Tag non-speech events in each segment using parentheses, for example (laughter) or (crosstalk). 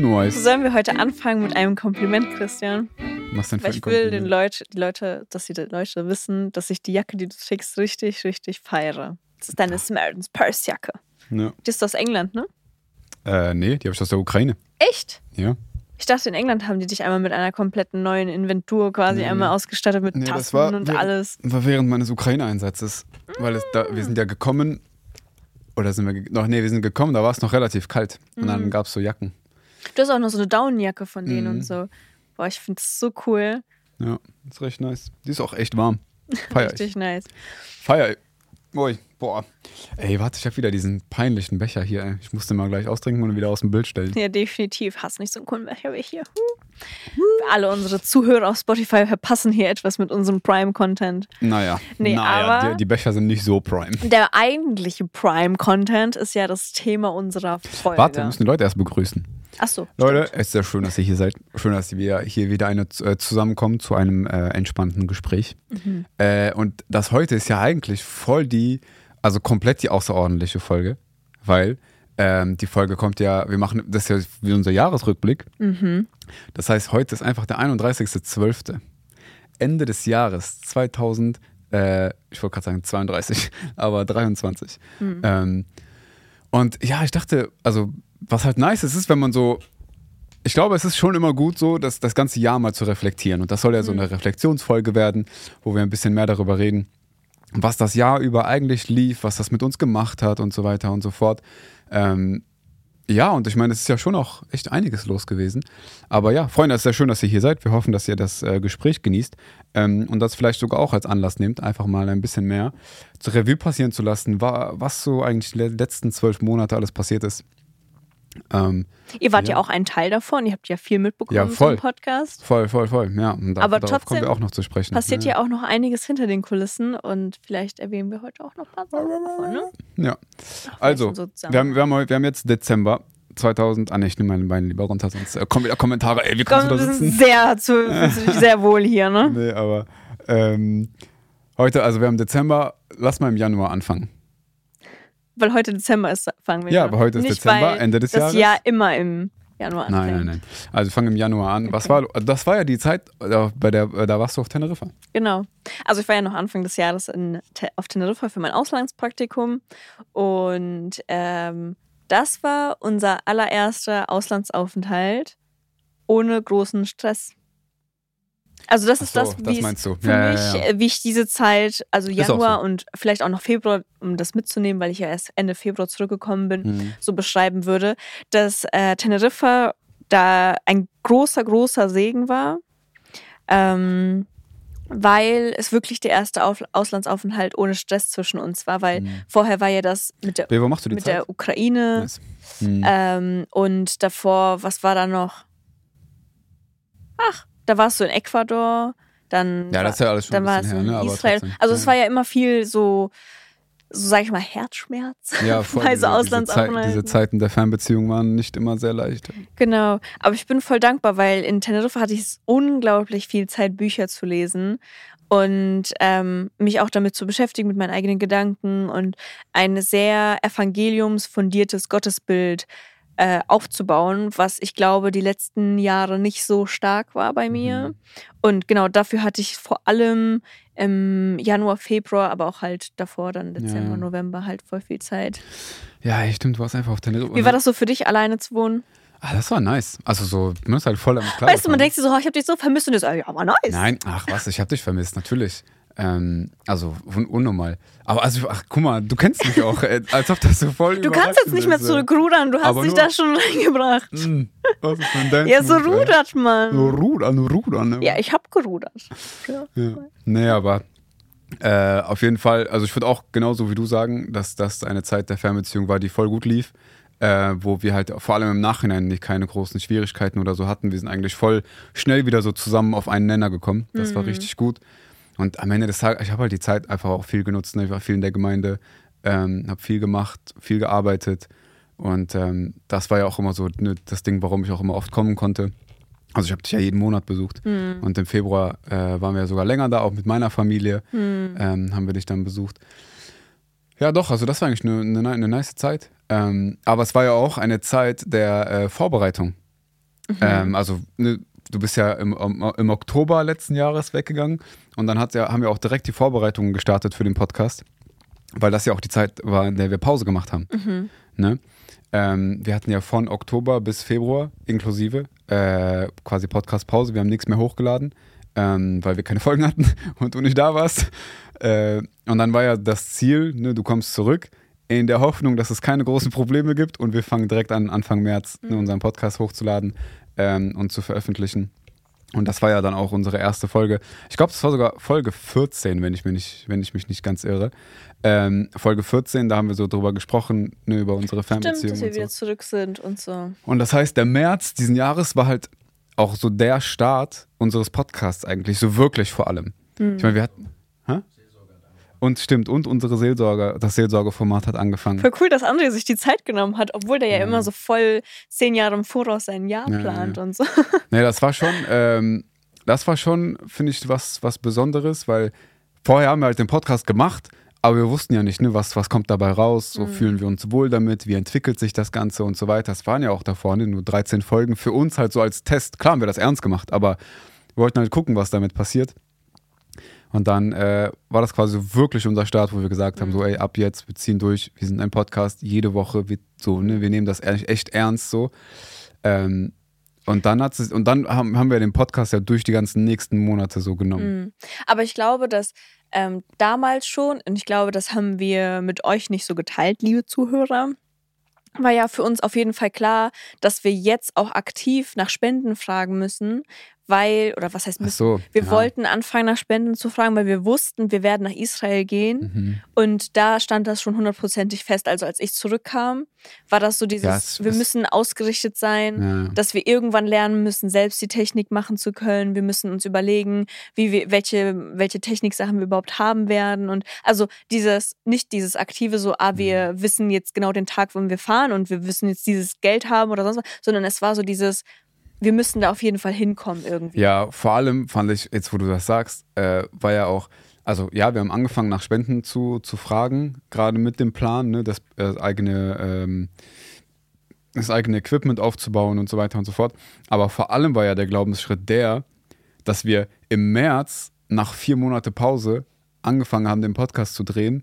Nice. Sollen wir heute anfangen mit einem Kompliment, Christian? Was denn für Weil ein ich will den? Leute, die Leute, dass die Leute wissen, dass ich die Jacke, die du schickst, richtig, richtig feiere. Das ist deine Samaritan's Purse Jacke. Ja. Die ist aus England, ne? Äh, nee, die habe ich aus der Ukraine. Echt? Ja. Ich dachte, in England haben die dich einmal mit einer kompletten neuen Inventur quasi Nee, einmal ausgestattet mit Nee, das Tassen war- und wir- alles. War während meines Ukraine-Einsatzes. Weil es da, wir sind ja gekommen. Oder sind wir noch? Nee, wir sind gekommen, da war es noch relativ kalt. Und Mhm. dann gab es so Jacken. Du hast auch noch so eine Daunenjacke von denen Mhm. und so. Boah, ich finde das so cool. Ja, ist recht nice. Die ist auch echt warm. (laughs) Feier ich. Richtig nice. Feier ich. Ui, boah. Ey, warte, ich habe wieder diesen peinlichen Becher hier. Ey. Ich musste mal gleich austrinken und wieder aus dem Bild stellen. Ja, definitiv. Hast nicht so einen coolen Becher wie ich hier. Alle unsere Zuhörer auf Spotify verpassen hier etwas mit unserem Prime-Content. Naja, Nee, naja aber- die, die Becher sind nicht so prime. Der eigentliche Prime-Content ist ja das Thema unserer Folge. Warte, wir müssen die Leute erst begrüßen. Achso. Leute, es ist sehr schön, dass ihr hier seid. Schön, dass wir hier wieder eine, äh, zusammenkommen zu einem äh, entspannten Gespräch. Mhm. Äh, und das heute ist ja eigentlich voll die, also komplett die außerordentliche Folge, weil ähm, die Folge kommt ja, wir machen, das ist ja wie unser Jahresrückblick. Mhm. Das heißt, heute ist einfach der 31.12. Ende des Jahres 2000, äh, ich wollte gerade sagen 32, (laughs) aber 23. Mhm. Ähm, und ja, ich dachte, also was halt nice ist, ist, wenn man so, ich glaube, es ist schon immer gut so, das, das ganze Jahr mal zu reflektieren. Und das soll ja so eine Reflexionsfolge werden, wo wir ein bisschen mehr darüber reden, was das Jahr über eigentlich lief, was das mit uns gemacht hat und so weiter und so fort. Ähm, ja, und ich meine, es ist ja schon auch echt einiges los gewesen. Aber ja, Freunde, es ist sehr schön, dass ihr hier seid. Wir hoffen, dass ihr das äh, Gespräch genießt ähm, und das vielleicht sogar auch als Anlass nehmt, einfach mal ein bisschen mehr zur Revue passieren zu lassen, wa was so eigentlich die le- letzten zwölf Monate alles passiert ist. Ähm, Ihr wart ja. Ja. auch ein Teil davon. Ihr habt ja viel mitbekommen Ja, im voll. Podcast. voll, voll, voll. Ja, und da, Aber darauf kommen wir auch noch zu sprechen. Passiert ja auch noch einiges hinter den Kulissen und vielleicht erwähnen wir heute auch noch ein paar Sachen davon. Ne? Ja. Also, so wir haben, wir, haben, wir haben jetzt Dezember 2000. Ah, ne, ich nehme meine Beine lieber runter, sonst äh, kommen wieder Kommentare. Ey, wie kannst Komm, du da wir sitzen? sind sehr, zu, sehr wohl hier, ne? (laughs) Nee, aber ähm, heute, also wir haben Dezember, lass mal im Januar anfangen. Weil heute Dezember ist, fangen wir Ja, an. aber heute ist Nicht, Dezember, Ende des das Jahres. Jahr immer im Januar Nein, anfängt. nein, nein. Also wir fangen im Januar an. Was war, das war ja die Zeit, bei der, da warst du auf Teneriffa. Genau. Also ich war ja noch Anfang des Jahres in, auf Teneriffa für mein Auslandspraktikum und ähm, das war unser allererster Auslandsaufenthalt ohne großen Stress. Also das Ach ist so, das, das wie, du. für Ja, ja, mich, ja. äh, wie ich diese Zeit, also Januar so. und vielleicht auch noch Februar, um das mitzunehmen, weil ich ja erst Ende Februar zurückgekommen bin, Mhm. so beschreiben würde, dass äh, Teneriffa da ein großer, großer Segen war, ähm, weil es wirklich der erste Auf Auslandsaufenthalt ohne Stress zwischen uns war, weil Mhm. vorher war ja das mit der, wo machst du die mit Zeit? der Ukraine Nice. Mhm. ähm, und davor, was war da noch? Ach, da warst du in Ecuador, dann ja, das ist ja alles schon dann ein war bisschen es her, in ne? aber Israel. trotzdem. Also es war ja immer viel so, so sag ich mal, Herzschmerz. ja, (laughs) voll, bei so diese, diese, Zeit, diese Zeiten der Fernbeziehung waren nicht immer sehr leicht. Genau, aber ich bin voll dankbar, weil in Teneriffa hatte ich unglaublich viel Zeit, Bücher zu lesen und ähm, mich auch damit zu beschäftigen, mit meinen eigenen Gedanken und ein sehr evangeliumsfundiertes Gottesbild äh, aufzubauen, was ich glaube, die letzten Jahre nicht so stark war bei mir. Mhm. Und genau dafür hatte ich vor allem im Januar, Februar, aber auch halt davor, dann Dezember, Ja. November halt voll viel Zeit. Ja, stimmt, du warst einfach auf Teneriffa. Wie war das so für dich, alleine zu wohnen? Ah, das war nice. Also so, man ist halt voll am Klar. Weißt du, man denkt sich so, oh, ich habe dich so vermisst und du so, ja, aber nice. Nein, ach was, ich hab dich vermisst, natürlich. Ähm, also un unnormal. Aber also, ach guck mal, du kennst mich auch, äh, als ob das so voll Du kannst jetzt nicht mehr zurückrudern, du hast dich da schon (laughs) reingebracht. Hm, was ist denn dein Ja, so ey? rudert So man. rudern, rudern. Ne? Ja, ich hab gerudert. Ja. Ja. Nee, aber äh, auf jeden Fall, also ich würde auch genauso wie du sagen, dass das eine Zeit der Fernbeziehung war, die voll gut lief, äh, wo wir halt vor allem im Nachhinein nicht keine großen Schwierigkeiten oder so hatten. Wir sind eigentlich voll schnell wieder so zusammen auf einen Nenner gekommen. Das war richtig gut. Und am Ende des Tages, ich habe halt die Zeit einfach auch viel genutzt. Ne? Ich war viel in der Gemeinde, ähm, habe viel gemacht, viel gearbeitet. Und ähm, das war ja auch immer so ne, das Ding, warum ich auch immer oft kommen konnte. Also ich habe dich ja jeden Monat besucht. Und im Februar äh, waren wir sogar länger da, auch mit meiner Familie ähm, haben wir dich dann besucht. Ja, doch, also das war eigentlich eine, eine, eine nice Zeit. Ähm, aber es war ja auch eine Zeit der äh, Vorbereitung. Mhm. Ähm, also ne, du bist ja im, im, Oktober letzten Jahres weggegangen und dann ja, haben wir auch direkt die Vorbereitungen gestartet für den Podcast, weil das ja auch die Zeit war, in der wir Pause gemacht haben. Mhm. Ne? Ähm, wir hatten ja von Oktober bis Februar inklusive äh, quasi Podcast-Pause. Wir haben nichts mehr hochgeladen, ähm, weil wir keine Folgen hatten (laughs) und du nicht da warst. Äh, und dann war ja das Ziel, ne, du kommst zurück in der Hoffnung, dass es keine großen Probleme gibt und wir fangen direkt an, Anfang März ne, mhm. unseren Podcast hochzuladen ähm, und zu veröffentlichen. Und das war ja dann auch unsere erste Folge. Ich glaube, das war sogar Folge 14, wenn ich, mich nicht, wenn ich mich nicht ganz irre. Ähm, Folge 14, da haben wir so drüber gesprochen, ne, über unsere Fernbeziehung. Stimmt, dass wir wieder zurück sind und so. Und das heißt, der März diesen Jahres war halt auch so der Start unseres Podcasts eigentlich, so wirklich vor allem. Mhm. Ich meine, wir hatten. Hä? Und stimmt, und unsere Seelsorge, das Seelsorgeformat hat angefangen. Voll cool, dass André sich die Zeit genommen hat, obwohl der ja, ja immer so voll zehn Jahre im Voraus sein Jahr ja, plant ja. und so. (laughs) Nee, das war schon, ähm, das war schon, finde ich, was, was Besonderes, weil vorher haben wir halt den Podcast gemacht, aber wir wussten ja nicht, ne, was, was kommt dabei raus, so mhm. fühlen wir uns wohl damit, wie entwickelt sich das Ganze und so weiter. Das waren ja auch da vorne nur 13 Folgen für uns halt so als Test. Klar haben wir das ernst gemacht, aber wir wollten halt gucken, was damit passiert. Und dann äh, war das quasi wirklich unser Start, wo wir gesagt haben, so ey, ab jetzt, wir ziehen durch, wir sind ein Podcast, jede Woche, wir, so, ne, wir nehmen das echt ernst so. Ähm, und dann, hat es, und dann haben, haben wir den Podcast ja durch die ganzen nächsten Monate so genommen. Mhm. Aber ich glaube, dass ähm, damals schon, und ich glaube, das haben wir mit euch nicht so geteilt, liebe Zuhörer, war ja für uns auf jeden Fall klar, dass wir jetzt auch aktiv nach Spenden fragen müssen, weil, oder was heißt, müssen, so, wir ja. wollten anfangen nach Spenden zu fragen, weil wir wussten, wir werden nach Israel gehen. Mhm. Und da stand das schon hundertprozentig fest. Also als ich zurückkam, war das so dieses, ja, es, wir müssen ausgerichtet sein, ja. dass wir irgendwann lernen müssen, selbst die Technik machen zu können. Wir müssen uns überlegen, wie wir, welche, welche Techniksachen wir überhaupt haben werden. Und also dieses, nicht dieses aktive so, ah, wir mhm. wissen jetzt genau den Tag, wann wir fahren und wir wissen jetzt dieses Geld haben oder sonst was, sondern es war so dieses, wir müssen da auf jeden Fall hinkommen irgendwie. Ja, vor allem fand ich, jetzt wo du das sagst, äh, war ja auch, also ja, wir haben angefangen nach Spenden zu, zu fragen, gerade mit dem Plan, ne, das äh, eigene, ähm, das eigene Equipment aufzubauen und so weiter und so fort. Aber vor allem war ja der Glaubensschritt der, dass wir im März nach vier Monate Pause angefangen haben, den Podcast zu drehen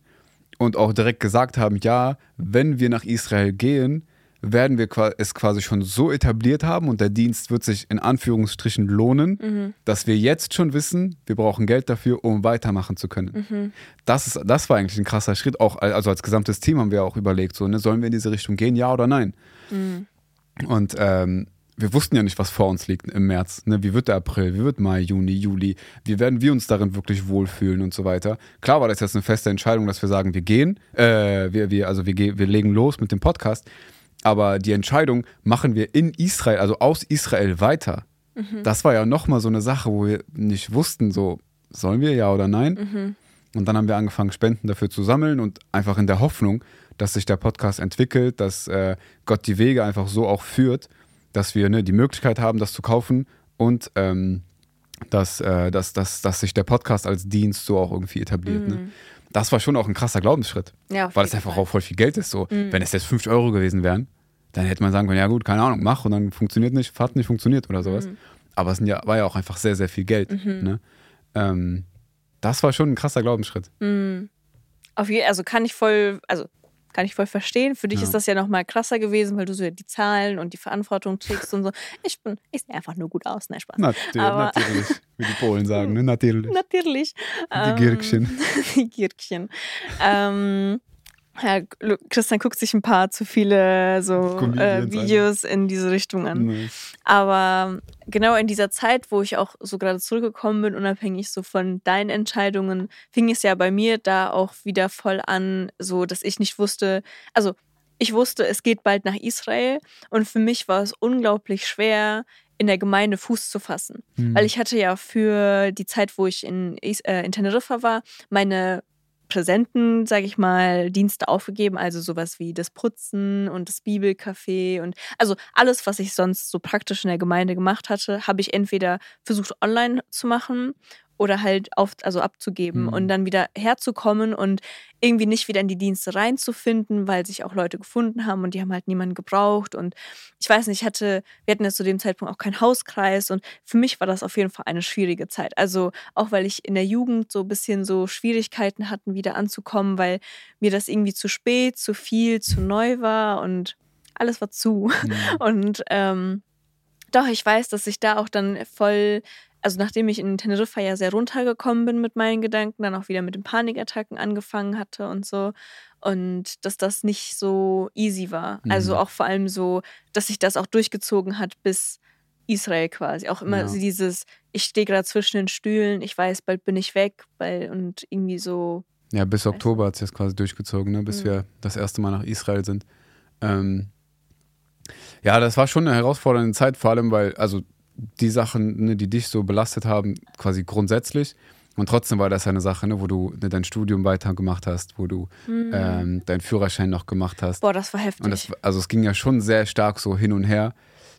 und auch direkt gesagt haben, ja, wenn wir nach Israel gehen, werden wir es quasi schon so etabliert haben und der Dienst wird sich in Anführungsstrichen lohnen, mhm. dass wir jetzt schon wissen, wir brauchen Geld dafür, um weitermachen zu können. Mhm. Das, ist, das war eigentlich ein krasser Schritt. Auch, also als gesamtes Team haben wir auch überlegt, so, ne, sollen wir in diese Richtung gehen, ja oder nein? Mhm. Und ähm, wir wussten ja nicht, was vor uns liegt im März. Ne? Wie wird der April, wie wird Mai, Juni, Juli? Wie werden wir uns darin wirklich wohlfühlen und so weiter? Klar war das jetzt eine feste Entscheidung, dass wir sagen, wir gehen, äh, wir, wir, also wir, wir legen los mit dem Podcast. Aber die Entscheidung, machen wir in Israel, also aus Israel weiter, mhm. das war ja nochmal so eine Sache, wo wir nicht wussten, so, sollen wir ja oder nein? Mhm. Und dann haben wir angefangen, Spenden dafür zu sammeln und einfach in der Hoffnung, dass sich der Podcast entwickelt, dass äh, Gott die Wege einfach so auch führt, dass wir ne, die Möglichkeit haben, das zu kaufen und ähm, dass, äh, dass, dass, dass sich der Podcast als Dienst so auch irgendwie etabliert. Ne? Mhm. Ne? Das war schon auch ein krasser Glaubensschritt. Ja, weil es einfach auch voll viel Geld ist. So. Mhm. Wenn es jetzt 50 Euro gewesen wären, dann hätte man sagen können, ja gut, keine Ahnung, mach und dann funktioniert nicht, Fahrt nicht funktioniert oder sowas. Mhm. Aber es ja, war ja auch einfach sehr, sehr viel Geld. Mhm. Ne? Ähm, das war schon ein krasser Glaubensschritt. Mhm. Auf jeden also kann ich voll, also kann ich voll verstehen. Für dich ja. ist das ja noch mal krasser gewesen, weil du so die Zahlen und die Verantwortung trägst und so. Ich bin, ich sehe einfach nur gut aus, ne Spaß. Natürlich, Aber, natürlich, wie die Polen sagen, ne? (laughs) Natürlich. Natürlich. Die ähm, Gürkchen. (laughs) Die Gürkchen. ähm, ja, Christian guckt sich ein paar zu viele so äh, Videos in diese Richtung an. Nee. Aber genau in dieser Zeit, wo ich auch so gerade zurückgekommen bin, unabhängig so von deinen Entscheidungen, fing es ja bei mir da auch wieder voll an, so dass ich nicht wusste, also ich wusste, es geht bald nach Israel und für mich war es unglaublich schwer, in der Gemeinde Fuß zu fassen. Mhm. Weil ich hatte ja für die Zeit, wo ich in, äh, in Teneriffa war, meine präsenten, sage ich mal, Dienste aufgegeben, also sowas wie das Putzen und das Bibelcafé und also alles, was ich sonst so praktisch in der Gemeinde gemacht hatte, habe ich entweder versucht online zu machen oder halt auf, also abzugeben Mhm. und dann wieder herzukommen und irgendwie nicht wieder in die Dienste reinzufinden, weil sich auch Leute gefunden haben und die haben halt niemanden gebraucht. Und ich weiß nicht, ich hatte, wir hatten jetzt zu dem Zeitpunkt auch keinen Hauskreis und für mich war das auf jeden Fall eine schwierige Zeit. Also auch weil ich in der Jugend so ein bisschen so Schwierigkeiten hatten, wieder anzukommen, weil mir das irgendwie zu spät, zu viel, zu neu war und alles war zu. Mhm. (laughs) Und ähm, doch, ich weiß, dass ich da auch dann voll, also nachdem ich in Teneriffa ja sehr runtergekommen bin mit meinen Gedanken, dann auch wieder mit den Panikattacken angefangen hatte und so. Und dass das nicht so easy war. Also Mhm. auch vor allem so, dass sich das auch durchgezogen hat bis Israel quasi. Auch immer Ja. so dieses, ich stehe gerade zwischen den Stühlen, ich weiß, bald bin ich weg, weil und irgendwie so. Ja, bis Oktober hat es jetzt quasi durchgezogen, ne? bis Mhm. wir das erste Mal nach Israel sind. Ähm, ja, das war schon eine herausfordernde Zeit, vor allem weil, also die Sachen, ne, die dich so belastet haben, quasi grundsätzlich. Und trotzdem war das eine Sache, ne, wo du ne, dein Studium weitergemacht hast, wo du ähm, deinen Führerschein noch gemacht hast. Boah, das war heftig. Und das, also es ging ja schon sehr stark so hin und her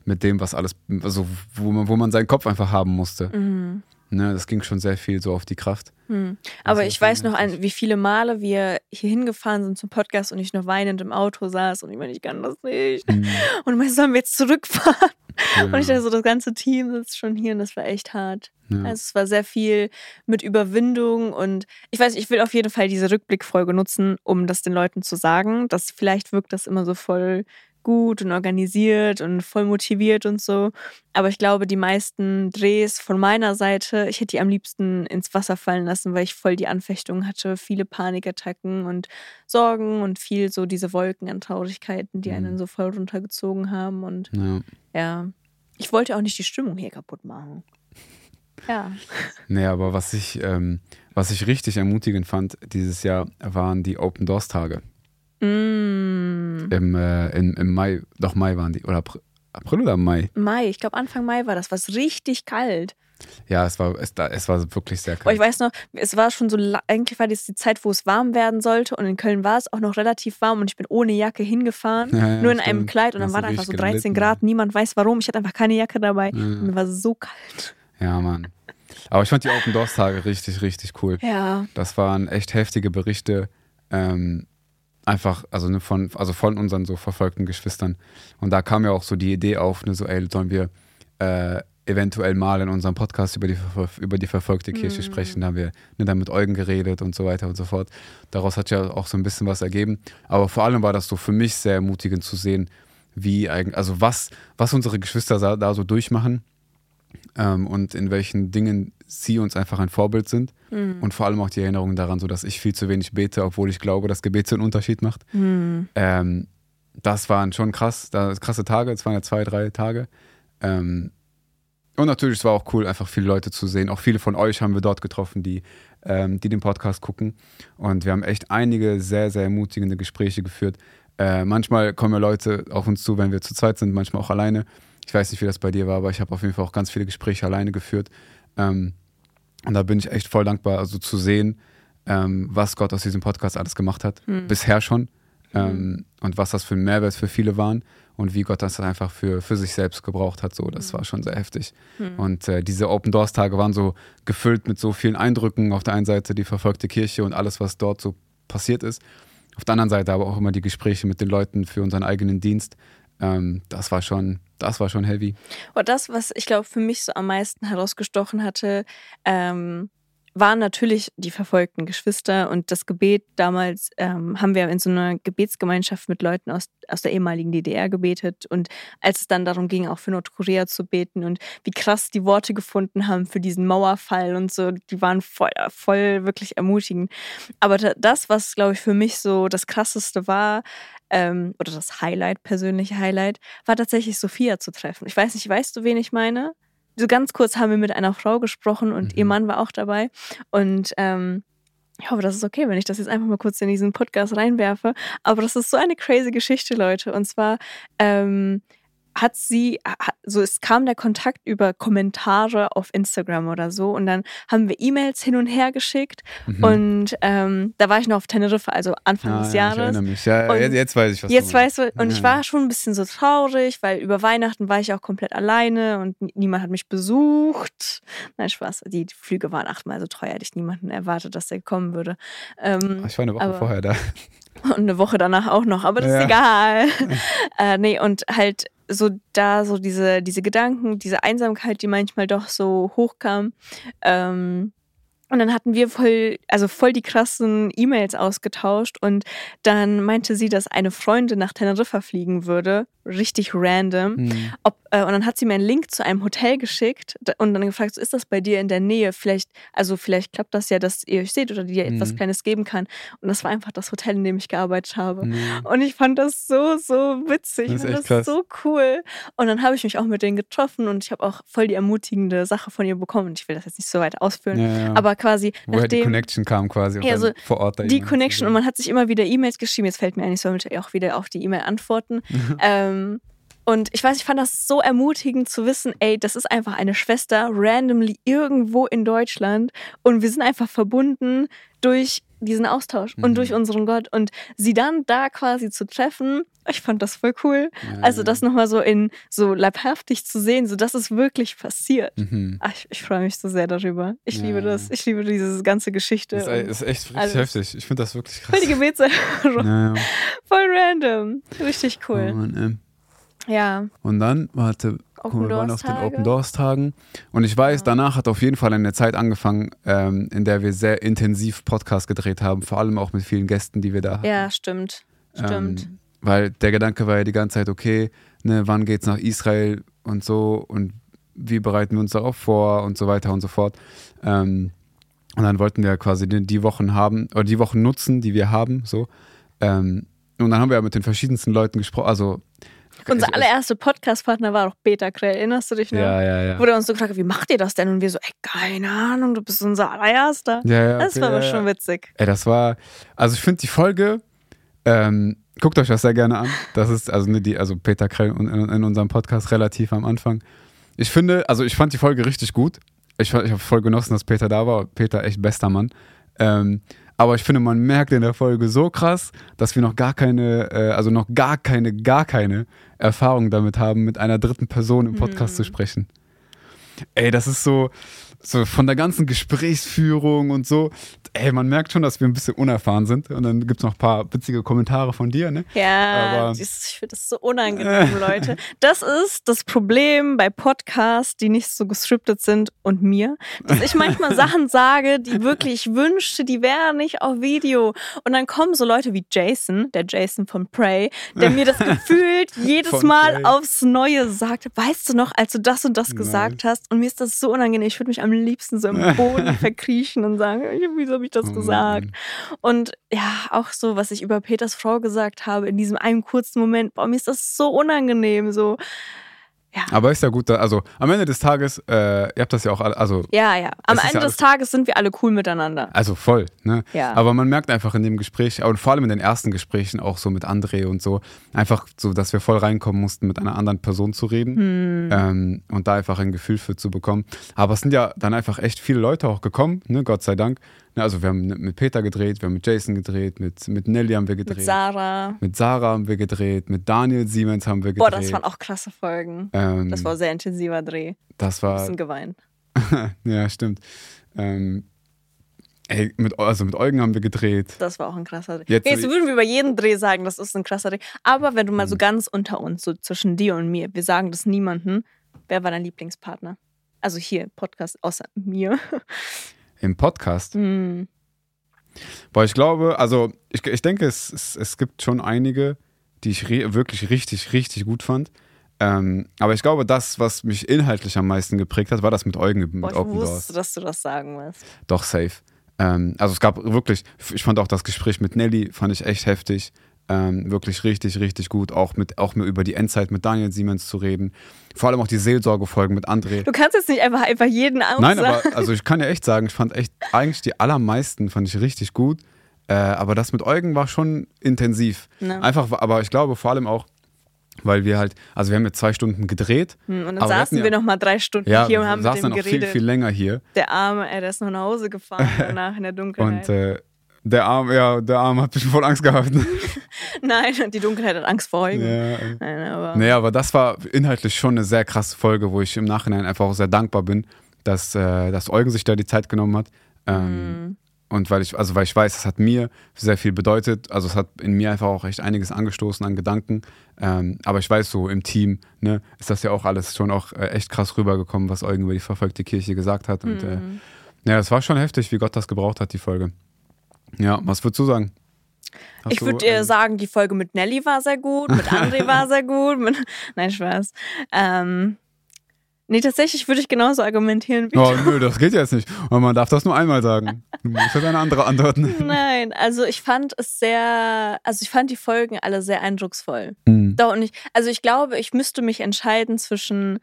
mit dem, was alles, also wo man, wo man seinen Kopf einfach haben musste. Mhm. Ne, das ging schon sehr viel so auf die Kraft. Hm. Aber ist ich weiß noch, ein, wie viele Male wir hier hingefahren sind zum Podcast und ich noch weinend im Auto saß und ich meine, ich kann das nicht. Mhm. (laughs) Und ich sollen wir jetzt zurückfahren? Ja. Und ich dachte so, das ganze Team sitzt schon hier und das war echt hart. Ja. Also es war sehr viel mit Überwindung und ich weiß, ich will auf jeden Fall diese Rückblickfolge nutzen, um das den Leuten zu sagen, dass vielleicht wirkt das immer so voll gut und organisiert und voll motiviert und so. Aber ich glaube, die meisten Drehs von meiner Seite, ich hätte die am liebsten ins Wasser fallen lassen, weil ich voll die Anfechtung hatte, viele Panikattacken und Sorgen und viel so diese Wolken an Traurigkeiten, die einen Mhm. so voll runtergezogen haben. Und Ja. ja, ich wollte auch nicht die Stimmung hier kaputt machen. (laughs) Ja. Nee, aber was ich, ähm, was ich richtig ermutigend fand dieses Jahr, waren die Open Doors Tage. Mm. Im, äh, in, Im Mai, doch Mai waren die. Oder April, April oder Mai? Mai, ich glaube Anfang Mai war das, war richtig kalt. Ja, es war, es, es war wirklich sehr ich kalt. weiß noch, es war schon so, eigentlich war das die Zeit, wo es warm werden sollte und in Köln war es auch noch relativ warm und ich bin ohne Jacke hingefahren, (laughs) Ja, ja, nur in einem stimmt. Kleid und dann Hast war du da einfach so richtig 13 gelitten. Grad, niemand weiß warum, ich hatte einfach keine Jacke dabei Ja. und mir war so kalt. Ja, Mann. Aber ich fand die Open Doors Tage richtig, richtig cool. Ja, Das waren echt heftige Berichte. Ähm, einfach, also, ne, von, also von unseren so verfolgten Geschwistern. Und da kam ja auch so die Idee auf, ne, so, ey, sollen wir äh, eventuell mal in unserem Podcast über die, über die verfolgte Kirche Mhm. sprechen. Da haben wir ne, dann mit Eugen geredet und so weiter und so fort. Daraus hat ja auch so ein bisschen was ergeben. Aber vor allem war das so für mich sehr ermutigend zu sehen, wie eigentlich, also was, was unsere Geschwister da, da so durchmachen ähm, und in welchen Dingen sie uns einfach ein Vorbild sind. Mhm. Und vor allem auch die Erinnerung daran, so dass ich viel zu wenig bete, obwohl ich glaube, dass Gebet so einen Unterschied macht. Hm. Ähm, das waren schon krass, da, krasse Tage, es waren ja zwei, drei Tage. Ähm, und natürlich, es war auch cool, einfach viele Leute zu sehen. Auch viele von euch haben wir dort getroffen, die, ähm, die den Podcast gucken. Und wir haben echt einige sehr, sehr ermutigende Gespräche geführt. Äh, manchmal kommen ja Leute auf uns zu, wenn wir zu zweit sind, manchmal auch alleine. Ich weiß nicht, wie das bei dir war, aber ich habe auf jeden Fall auch ganz viele Gespräche alleine geführt. Ähm, und da bin ich echt voll dankbar, also zu sehen, ähm, was Gott aus diesem Podcast alles gemacht hat. Hm. Bisher schon. Ähm, und was das für ein Mehrwert für viele waren und wie Gott das einfach für, für sich selbst gebraucht hat. So, das war schon sehr heftig. Hm. Und äh, diese Open Doors Tage waren so gefüllt mit so vielen Eindrücken. Auf der einen Seite die verfolgte Kirche und alles, was dort so passiert ist. Auf der anderen Seite aber auch immer die Gespräche mit den Leuten für unseren eigenen Dienst. Ähm, das war schon, das war schon heavy. Und das, was ich glaube für mich so am meisten herausgestochen hatte, ähm, waren natürlich die verfolgten Geschwister und das Gebet. Damals ähm, haben wir in so einer Gebetsgemeinschaft mit Leuten aus, aus der ehemaligen DDR gebetet. Und als es dann darum ging, auch für Nordkorea zu beten und wie krass die Worte gefunden haben für diesen Mauerfall und so, die waren voll, voll wirklich ermutigend. Aber da- das, was, glaube ich, für mich so das Krasseste war, ähm, oder das Highlight, persönliche Highlight, war tatsächlich Sophia zu treffen. Ich weiß nicht, weißt du, wen ich meine? So ganz kurz haben wir mit einer Frau gesprochen und Mhm. ihr Mann war auch dabei. Und ähm, ich hoffe, das ist okay, wenn ich das jetzt einfach mal kurz in diesen Podcast reinwerfe. Aber das ist so eine crazy Geschichte, Leute. Und zwar, ähm, hat sie, so es kam der Kontakt über Kommentare auf Instagram oder so und dann haben wir E-Mails hin und her geschickt mhm. und ähm, da war ich noch auf Teneriffa, also Anfang ah, des ja, Jahres. Ich erinnere mich. Ja, und jetzt weiß ich, was Jetzt weißt du, und ja. ich war schon ein bisschen so traurig, weil über Weihnachten war ich auch komplett alleine und niemand hat mich besucht. Nein, Spaß. Die Flüge waren achtmal so teuer, hätte ich niemanden erwartet, dass der kommen würde. Ähm, ich war eine Woche aber, vorher da. (laughs) Und eine Woche danach auch noch, aber das ja. ist egal. (laughs) äh, nee, und halt so da so diese, diese Gedanken, diese Einsamkeit, die manchmal doch so hochkam. Ähm, und dann hatten wir voll, also voll die krassen E-Mails ausgetauscht und dann meinte sie, dass eine Freundin nach Teneriffa fliegen würde richtig random. Mhm. Ob, und dann hat sie mir einen Link zu einem Hotel geschickt und dann gefragt, so, ist das bei dir in der Nähe? Vielleicht, also vielleicht klappt das ja, dass ihr euch seht oder dir mhm. etwas Kleines geben kann. Und das war einfach das Hotel, in dem ich gearbeitet habe. Mhm. Und ich fand das so, so witzig. Das ist fand das krass. so cool. Und dann habe ich mich auch mit denen getroffen und ich habe auch voll die ermutigende Sache von ihr bekommen. Und ich will das jetzt nicht so weit ausführen. Ja, ja. Aber quasi. Woher nachdem, die Connection kam quasi. Ja, so vor Ort da Die Connection und man hat sich immer wieder E-Mails geschrieben. Jetzt fällt mir ein, ich soll auch wieder auf die E-Mail antworten. (laughs) ähm, und ich weiß, ich fand das so ermutigend zu wissen, ey, das ist einfach eine Schwester randomly irgendwo in Deutschland und wir sind einfach verbunden durch diesen Austausch mhm. und durch unseren Gott und sie dann da quasi zu treffen, ich fand das voll cool. Ja, also das nochmal so in so leibhaftig zu sehen, so dass es wirklich passiert. Mhm. Ach, ich, ich freue mich so sehr darüber. Ich ja, liebe das. Ich liebe diese ganze Geschichte. Das ist, ist echt richtig alles. heftig. Ich finde das wirklich krass. Voll die Gebetserhörung. Voll random. Richtig cool. Oh Mann, ja. Und dann, warte, guck, wir waren auf den Open Doors Tagen. Und ich weiß, ja. danach hat auf jeden Fall eine Zeit angefangen, ähm, in der wir sehr intensiv Podcast gedreht haben, vor allem auch mit vielen Gästen, die wir da hatten. Ja, stimmt. Stimmt. Ähm, weil der Gedanke war ja die ganze Zeit, okay, ne, wann geht's nach Israel und so und wie bereiten wir uns darauf vor und so weiter und so fort. Ähm, und dann wollten wir quasi die, die, Wochen haben, oder die Wochen nutzen, die wir haben, so. Ähm, und dann haben wir ja mit den verschiedensten Leuten gesprochen, also unser allererster Podcast-Partner war doch Beta Krell, erinnerst du dich noch? Ja, ja, ja. Wo der uns so gefragt hat, wie macht ihr das denn? Und wir so, ey, keine Ahnung, du bist unser allererster. Ja, ja, okay, das war aber ja, schon witzig. Ey, das war, also ich finde die Folge, ähm, guckt euch das sehr gerne an. Das ist, also, ne, die, also Peter Krell in, in unserem Podcast relativ am Anfang. Ich finde, also ich fand die Folge richtig gut. Ich, ich habe voll genossen, dass Peter da war. Peter, echt bester Mann. Ähm, aber ich finde, man merkt in der Folge so krass, dass wir noch gar keine, äh, also noch gar keine, gar keine Erfahrung damit haben, mit einer dritten Person im Podcast hm. zu sprechen. Ey, das ist so, so von der ganzen Gesprächsführung und so, ey, man merkt schon, dass wir ein bisschen unerfahren sind. Und dann gibt es noch ein paar witzige Kommentare von dir, ne? Ja, Aber, ich finde das so unangenehm, (laughs) Leute. Das ist das Problem bei Podcasts, die nicht so gescriptet sind und mir, dass ich manchmal (laughs) Sachen sage, die wirklich ich wünschte, die wären nicht auf Video. Und dann kommen so Leute wie Jason, der Jason von Prey, der mir das (laughs) gefühlt jedes von Mal Prey. aufs Neue sagt. Weißt du noch, als du das und das Nein. gesagt hast? Und mir ist das so unangenehm. Ich würde mich am liebsten so im Boden (laughs) verkriechen und sagen, wieso habe ich das oh gesagt? Und ja, auch so, was ich über Peters Frau gesagt habe, in diesem einen kurzen Moment, boah, mir ist das so unangenehm, so ja. Aber ist ja gut, also am Ende des Tages, äh, ihr habt das ja auch alle, also. Ja, ja. Am Ende ja des Tages sind wir alle cool miteinander. Also voll, ne? Ja. Aber man merkt einfach in dem Gespräch, und vor allem in den ersten Gesprächen auch so mit André und so, einfach so, dass wir voll reinkommen mussten, mit einer anderen Person zu reden hm. ähm, und da einfach ein Gefühl für zu bekommen. Aber es sind ja dann einfach echt viele Leute auch gekommen, ne? Gott sei Dank. Ne, also wir haben mit Peter gedreht, wir haben mit Jason gedreht, mit, mit Nelly haben wir gedreht. Mit Sarah. Mit Sarah haben wir gedreht, mit Daniel Siemens haben wir gedreht. Boah, das waren auch krasse Folgen. Ähm, das war sehr intensiver Dreh. Das war. Ein bisschen geweint. (laughs) ja, stimmt. Ähm, Ey, mit, also mit Eugen haben wir gedreht. Das war auch ein krasser Dreh. Jetzt, Jetzt würden wir über jeden Dreh sagen, das ist ein krasser Dreh. Aber wenn du mal so mhm. ganz unter uns, so zwischen dir und mir, wir sagen das niemandem, wer war dein Lieblingspartner? Also hier, Podcast, außer mir. (laughs) Im Podcast? Mhm. Boah, ich glaube, also ich, ich denke, es, es, es gibt schon einige, die ich wirklich richtig, richtig gut fand. Ähm, aber ich glaube, das, was mich inhaltlich am meisten geprägt hat, war das mit Eugen mit Boah, ich Open wusste, dass du das sagen wirst. Doch, safe. Ähm, also es gab wirklich, ich fand auch das Gespräch mit Nelly, fand ich echt heftig. Ähm, wirklich richtig, richtig gut, auch mit auch über die Endzeit mit Daniel Siemens zu reden. Vor allem auch die Seelsorgefolgen mit André. Du kannst jetzt nicht einfach, einfach jeden Nein, sagen. aber also ich kann ja echt sagen, ich fand echt eigentlich die allermeisten fand ich richtig gut. Äh, aber das mit Eugen war schon intensiv. Ne. Einfach, aber ich glaube vor allem auch, weil wir halt, also wir haben jetzt zwei Stunden gedreht. Hm, und dann saßen wir ja, noch mal drei Stunden ja, hier und haben mit saßen dem dann auch geredet. viel, viel länger hier. Der Arme, der ist noch nach Hause gefahren (laughs) danach in der Dunkelheit. Und äh, der Arm, ja, der Arm hat mich voll Angst gehabt. (laughs) Nein, die Dunkelheit hat Angst vor Eugen. ja. Nein, aber Nee, aber das war inhaltlich schon eine sehr krasse Folge, wo ich im Nachhinein einfach auch sehr dankbar bin, dass, äh, dass Eugen sich da die Zeit genommen hat. Ähm, Mhm. Und weil ich, also weil ich weiß, es hat mir sehr viel bedeutet. Also es hat in mir einfach auch echt einiges angestoßen an Gedanken. Ähm, aber ich weiß so, im Team ne, ist das ja auch alles schon auch äh, echt krass rübergekommen, was Eugen über die verfolgte Kirche gesagt hat. Und äh, Mhm. ja, es war schon heftig, wie Gott das gebraucht hat, die Folge. Ja, was würdest du sagen? Hast ich du, würde dir ähm, sagen, die Folge mit Nelly war sehr gut, mit André (laughs) war sehr gut. Mit, nein, Spaß. Ähm, nee, tatsächlich würde ich genauso argumentieren wie Oh, nö, das geht jetzt nicht. Und man darf das nur einmal sagen. Du musst halt eine andere antworten. Nein, also ich fand es sehr, also ich fand die Folgen alle sehr eindrucksvoll. Hm. Doch, und ich, also ich glaube, ich müsste mich entscheiden zwischen,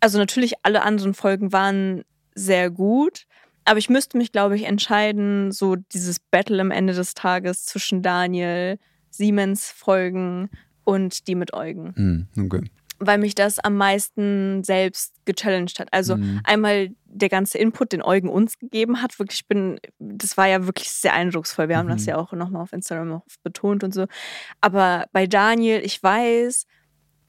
also natürlich alle anderen Folgen waren sehr gut, aber ich müsste mich, glaube ich, entscheiden, so dieses Battle am Ende des Tages zwischen Daniel, Siemens Folgen und die mit Eugen. Hm, okay. Weil mich das am meisten selbst gechallenged hat. Also Mhm. einmal der ganze Input, den Eugen uns gegeben hat, wirklich, ich bin, das war ja wirklich sehr eindrucksvoll. Wir haben das Mhm. ja auch nochmal auf Instagram betont und so. Aber bei Daniel, ich weiß,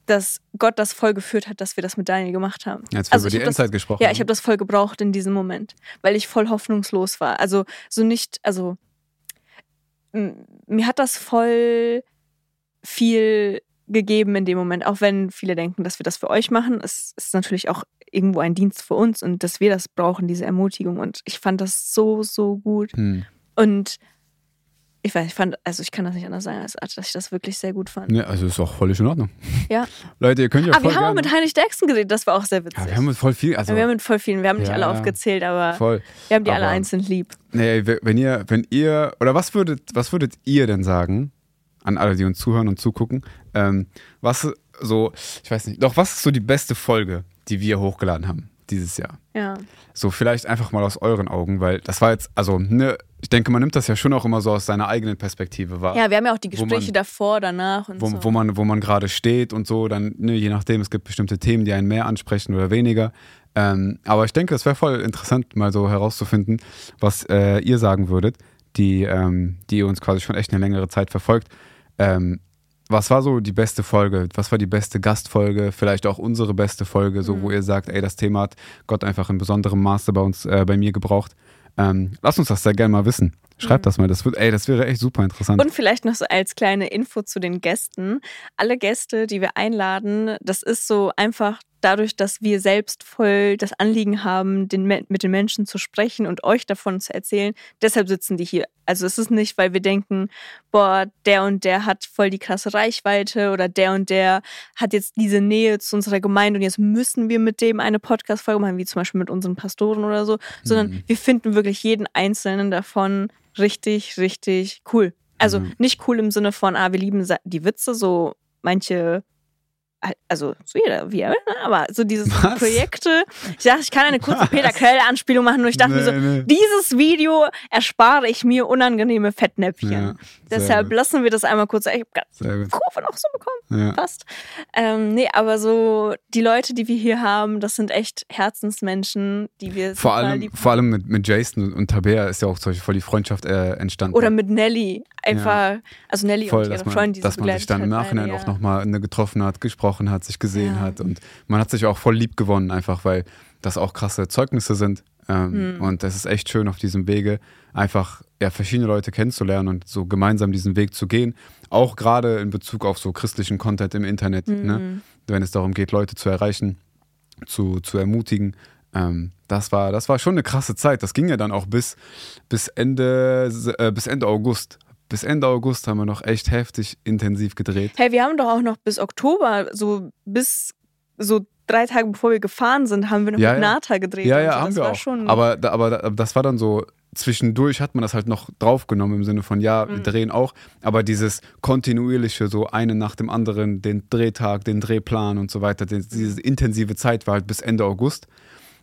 dass Gott das voll geführt hat, dass wir das mit Daniel gemacht haben. Als wir Also über die Endzeit gesprochen Ja, haben. ich habe das voll gebraucht in diesem Moment, weil ich voll hoffnungslos war. Also so nicht, also mir hat das voll viel gegeben in dem Moment, auch wenn viele denken, dass wir das für euch machen. Es ist natürlich auch irgendwo ein Dienst für uns und dass wir das brauchen, diese Ermutigung. Und ich fand das so, so gut. Hm. Und ich weiß, ich fand, also ich kann das nicht anders sagen, als dass ich das wirklich sehr gut fand. Ja, also ist auch völlig in Ordnung. Ja. (laughs) Leute, ihr könnt ja Aber voll wir haben auch mit Heinrich Jackson geredet, das war auch sehr witzig. ja, wir haben mit voll viel, also wir haben mit voll vielen, wir haben nicht Ja, alle aufgezählt, aber voll. wir haben die alle aber- einzeln lieb. Nee, wenn ihr, wenn ihr, oder was würdet, was würdet ihr denn sagen, an alle, die uns zuhören und zugucken, ähm, was so, ich weiß nicht, doch, was ist so die beste Folge, die wir hochgeladen haben dieses Jahr? Ja. So vielleicht einfach mal aus euren Augen, weil das war jetzt, also, ne, ich denke, man nimmt das ja schon auch immer so aus seiner eigenen Perspektive wahr. Ja, wir haben ja auch die Wo man- Gespräche davor, danach und wo, so. wo man, wo man gerade steht und so, dann, ne, je nachdem, es gibt bestimmte Themen, die einen mehr ansprechen oder weniger. Ähm, aber ich denke, es wäre voll interessant, mal so herauszufinden, was äh, ihr sagen würdet, die, ähm, die uns quasi schon echt eine längere Zeit verfolgt. Ähm, was war so die beste Folge? Was war die beste Gastfolge? Vielleicht auch unsere beste Folge, so Mhm. wo ihr sagt, ey, das Thema hat Gott einfach in besonderem Maße bei uns, äh, bei mir gebraucht. Ähm, lasst uns das sehr gerne mal wissen. Schreibt Mhm. das mal. Das wird, ey, das wäre echt super interessant. Und vielleicht noch so als kleine Info zu den Gästen. Alle Gäste, die wir einladen, das ist so einfach dadurch, dass wir selbst voll das Anliegen haben, den, mit den Menschen zu sprechen und euch davon zu erzählen. Deshalb sitzen die hier. Also es ist nicht, weil wir denken, boah, der und der hat voll die krasse Reichweite oder der und der hat jetzt diese Nähe zu unserer Gemeinde und jetzt müssen wir mit dem eine Podcast-Folge machen, wie zum Beispiel mit unseren Pastoren oder so, sondern Mhm. wir finden wirklich jeden einzelnen davon richtig, richtig cool. Also Mhm. nicht cool im Sinne von, ah, wir lieben die Witze, so manche, also so jeder, wie er will, ne? aber so diese Was? Projekte. Ich dachte, ich kann eine kurze Peter Quell-Anspielung machen, nur ich dachte mir so, Nee, nee. dieses Video erspare ich mir unangenehme Fettnäpfchen. Ja, Deshalb gut. lassen wir das einmal kurz. Ich habe gerade. Kurve noch so bekommen Ja. passt. Ähm, nee, aber so die Leute, die wir hier haben, das sind echt Herzensmenschen, die wir Vor allem, lieb vor allem mit, mit Jason und Tabea ist ja auch zum Beispiel voll die Freundschaft äh, entstanden. Oder mit Nelly. Einfach, also Nelly voll, und ihre Freundin, die dass man sich dann im Nachhinein beide, auch ja. nochmal getroffen hat, gesprochen hat, sich gesehen Ja. hat und man hat sich auch voll lieb gewonnen, einfach weil das auch krasse Zeugnisse sind. Ähm, Hm. Und es ist echt schön auf diesem Wege, einfach ja, verschiedene Leute kennenzulernen und so gemeinsam diesen Weg zu gehen. Auch gerade in Bezug auf so christlichen Content im Internet, ne? Mhm. wenn es darum geht, Leute zu erreichen, zu, zu ermutigen. Ähm, das, war, das war schon eine krasse Zeit. Das ging ja dann auch bis, bis, Ende, äh, bis Ende August. Bis Ende August haben wir noch echt heftig intensiv gedreht. Hey, wir haben doch auch noch bis Oktober, so bis so drei Tage bevor wir gefahren sind, haben wir noch Ja, mit ja. Nata gedreht. Ja, und ja, so. haben wir auch. Schon, Aber, aber, da- aber das war dann so, zwischendurch hat man das halt noch draufgenommen im Sinne von, ja, wir Mhm. drehen auch. Aber dieses kontinuierliche, so eine nach dem anderen, den Drehtag, den Drehplan und so weiter, den, diese intensive Zeit war halt bis Ende August.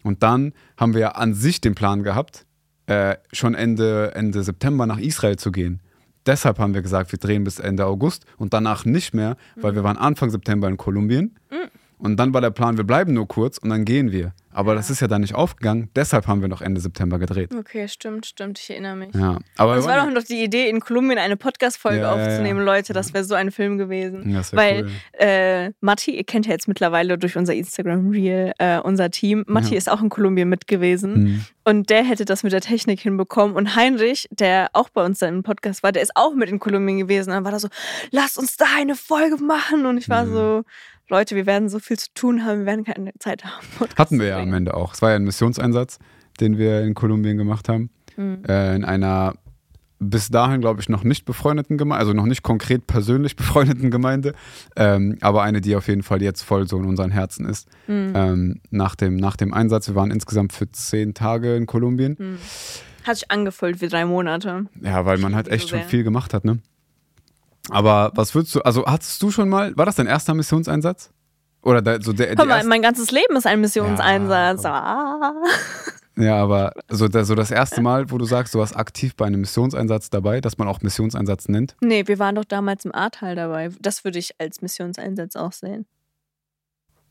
Und dann haben wir ja an sich den Plan gehabt, äh, schon Ende, Ende September nach Israel zu gehen. Deshalb haben wir gesagt, wir drehen bis Ende August und danach nicht mehr, weil wir waren Anfang September in Kolumbien. Mhm. Und dann war der Plan, wir bleiben nur kurz und dann gehen wir. Aber das ist ja dann nicht aufgegangen, deshalb haben wir noch Ende September gedreht. Okay, stimmt, stimmt, ich erinnere mich. Ja, aber wir war doch noch die Idee, in Kolumbien eine Podcast-Folge Ja, ja, ja. aufzunehmen, Leute. Das wäre so ein Film gewesen. Ja, das Weil cool. äh, Matti, ihr kennt ja jetzt mittlerweile durch unser Instagram-Reel äh, unser Team. Matti Ja. ist auch in Kolumbien mit gewesen. Mhm. Und der hätte das mit der Technik hinbekommen. Und Heinrich, der auch bei uns dann im Podcast war, der ist auch mit in Kolumbien gewesen. Dann war da so, lasst uns da eine Folge machen. Und ich war Mhm. so, Leute, wir werden so viel zu tun haben, wir werden keine Zeit haben. (laughs) Podcast Hatten wir ja am. Ende auch. Es war ja ein Missionseinsatz, den wir in Kolumbien gemacht haben. Mhm. Äh, in einer bis dahin, glaube ich, noch nicht befreundeten Gemeinde, also noch nicht konkret persönlich (laughs) befreundeten Gemeinde, ähm, aber eine, die auf jeden Fall jetzt voll so in unseren Herzen ist. Mhm. Ähm, nach, dem, nach dem Einsatz, wir waren insgesamt für zehn Tage in Kolumbien. Mhm. Hat sich angefühlt wie drei Monate. Ja, weil man halt echt so schon viel gemacht hat, ne? Aber was würdest du, also hattest du schon mal, war das dein erster Missionseinsatz? Oder da, so der, erste- mein ganzes Leben ist ein Missionseinsatz. Ja, ah. Ja, aber so, so das erste Mal, wo du sagst, du warst aktiv bei einem Missionseinsatz dabei, dass man auch Missionseinsatz nennt. Nee, wir waren doch damals im Ahrtal dabei. Das würde ich als Missionseinsatz auch sehen.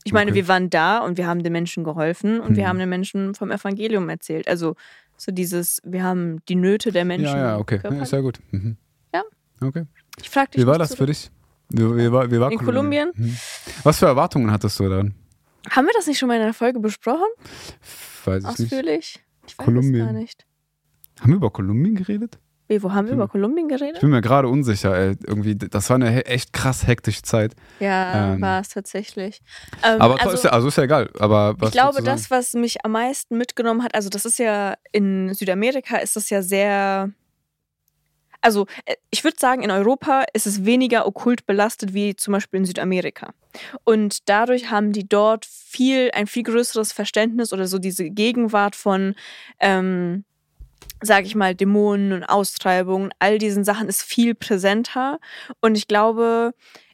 Ich meine, Okay. wir waren da und wir haben den Menschen geholfen und wir Hm. haben den Menschen vom Evangelium erzählt. Also so dieses, wir haben die Nöte der Menschen. ja, ja, okay. Ja, ist ja gut. Mhm. Ja. Okay. Ich frag dich Wie war das zurück. für dich? Wie, wie war, wie war In Kolumbien? Mhm. Was für Erwartungen hattest du daran? Haben wir das nicht schon mal in einer Folge besprochen? Weiß ich. Ausführlich? Ich weiß Kolumbien. es gar nicht. Haben wir über Kolumbien geredet? Wie, wo haben wir über Kolumbien Ich geredet? bin mir gerade unsicher, ey. Irgendwie, das war eine echt krass hektische Zeit. Ja, Ähm, war es tatsächlich. Ähm, Aber also, ist ja, also ist ja egal. Aber ich glaube, das, was mich am meisten mitgenommen hat, also das ist ja in Südamerika ist das ja sehr. Also, äh, ich würde sagen, in Europa ist es weniger okkult belastet wie zum Beispiel in Südamerika. Und dadurch haben die dort viel, ein viel größeres Verständnis oder so diese Gegenwart von, ähm, sage ich mal, Dämonen und Austreibungen, all diesen Sachen ist viel präsenter. Und ich glaube,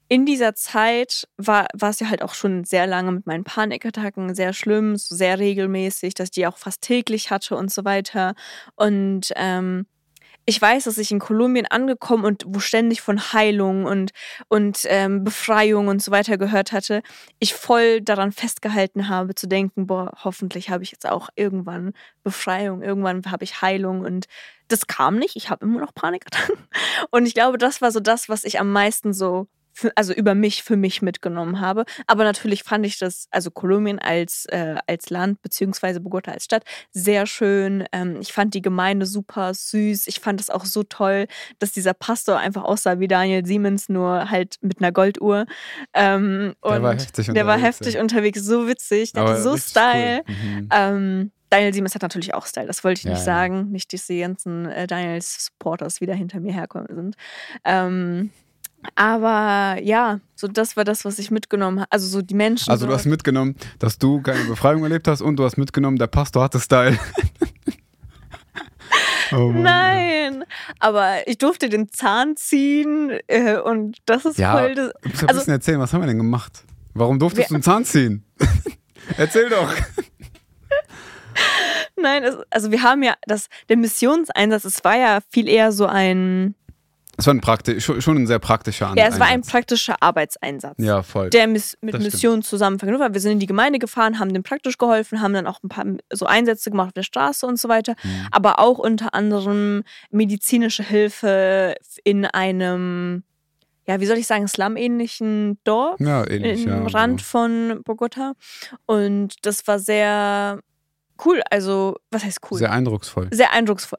in dieser Zeit war, war es ja halt auch schon sehr lange mit meinen Panikattacken sehr schlimm, so sehr regelmäßig, dass ich die auch fast täglich hatte und so weiter. Und ähm, ich weiß, dass ich in Kolumbien angekommen und wo ständig von Heilung und, und ähm, Befreiung und so weiter gehört hatte, ich voll daran festgehalten habe, zu denken, boah, hoffentlich habe ich jetzt auch irgendwann Befreiung, irgendwann habe ich Heilung und das kam nicht. Ich habe immer noch Panikattacken. (laughs) Und ich glaube, das war so das, was ich am meisten so, für, also über mich, für mich mitgenommen habe. Aber natürlich fand ich das, also Kolumbien als, äh, als Land, beziehungsweise Bogota als Stadt, sehr schön. Ähm, ich fand die Gemeinde super süß. Ich fand es auch so toll, dass dieser Pastor einfach aussah wie Daniel Siemens, nur halt mit einer Golduhr. Ähm, Der war heftig Der war unterwegs, heftig ja. unterwegs, so witzig, der Aber hatte so Style. Cool. Mhm. Ähm, Daniel Siemens hat natürlich auch Style, das wollte ich Ja, nicht ja. sagen. Nicht, dass die ganzen äh, Daniels-Supporters wieder hinter mir herkommen sind. Ähm, aber ja, so das war das, was ich mitgenommen habe. Also so die Menschen. Also du hast mitgenommen, dass du keine Befreiung erlebt hast und du hast mitgenommen, der Pastor hatte Style. (laughs) oh. Nein, aber ich durfte den Zahn ziehen äh, und das ist Ja, voll das. Musst ein Also- bisschen erzählen, was haben wir denn gemacht? Warum durftest Wir- du einen Zahn ziehen? (laughs) Erzähl doch. (laughs) Nein, also wir haben ja das, der Missionseinsatz, es war ja viel eher so ein, Es war ein praktisch, schon ein sehr praktischer Ansatz. ja, es war ein praktischer Arbeitseinsatz. Ja, voll. der mit Das stimmt. Mission zusammen verknüpft war. Wir sind in die Gemeinde gefahren, haben dem praktisch geholfen, haben dann auch ein paar so Einsätze gemacht auf der Straße und so weiter, Mhm. aber auch unter anderem medizinische Hilfe in einem, ja, wie soll ich sagen, Slum-ähnlichen Dorf ja, ähnlich. im ja, genau. Rand von Bogota. Und das war sehr cool. Also, was heißt cool? Sehr eindrucksvoll. sehr eindrucksvoll.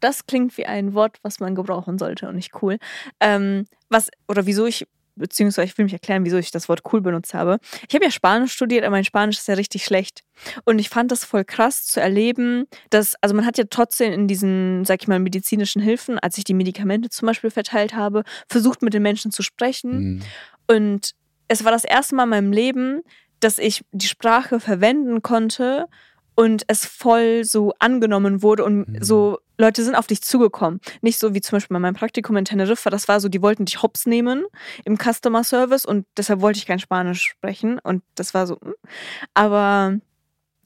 Das klingt wie ein Wort, was man gebrauchen sollte und nicht cool. Ähm, was, oder wieso ich, beziehungsweise ich will mich erklären, wieso ich das Wort cool benutzt habe. Ich habe ja Spanisch studiert, aber mein Spanisch ist ja richtig schlecht. Und ich fand das voll krass zu erleben, dass, also man hat ja trotzdem in diesen, sag ich mal, medizinischen Hilfen, als ich die Medikamente zum Beispiel verteilt habe, versucht mit den Menschen zu sprechen. Mhm. Und es war das erste Mal in meinem Leben, dass ich die Sprache verwenden konnte und es voll so angenommen wurde und Mhm. so Leute sind auf dich zugekommen. Nicht so wie zum Beispiel bei meinem Praktikum in Teneriffa, das war so, die wollten dich hops nehmen im Customer Service und deshalb wollte ich kein Spanisch sprechen und das war so. mm. Aber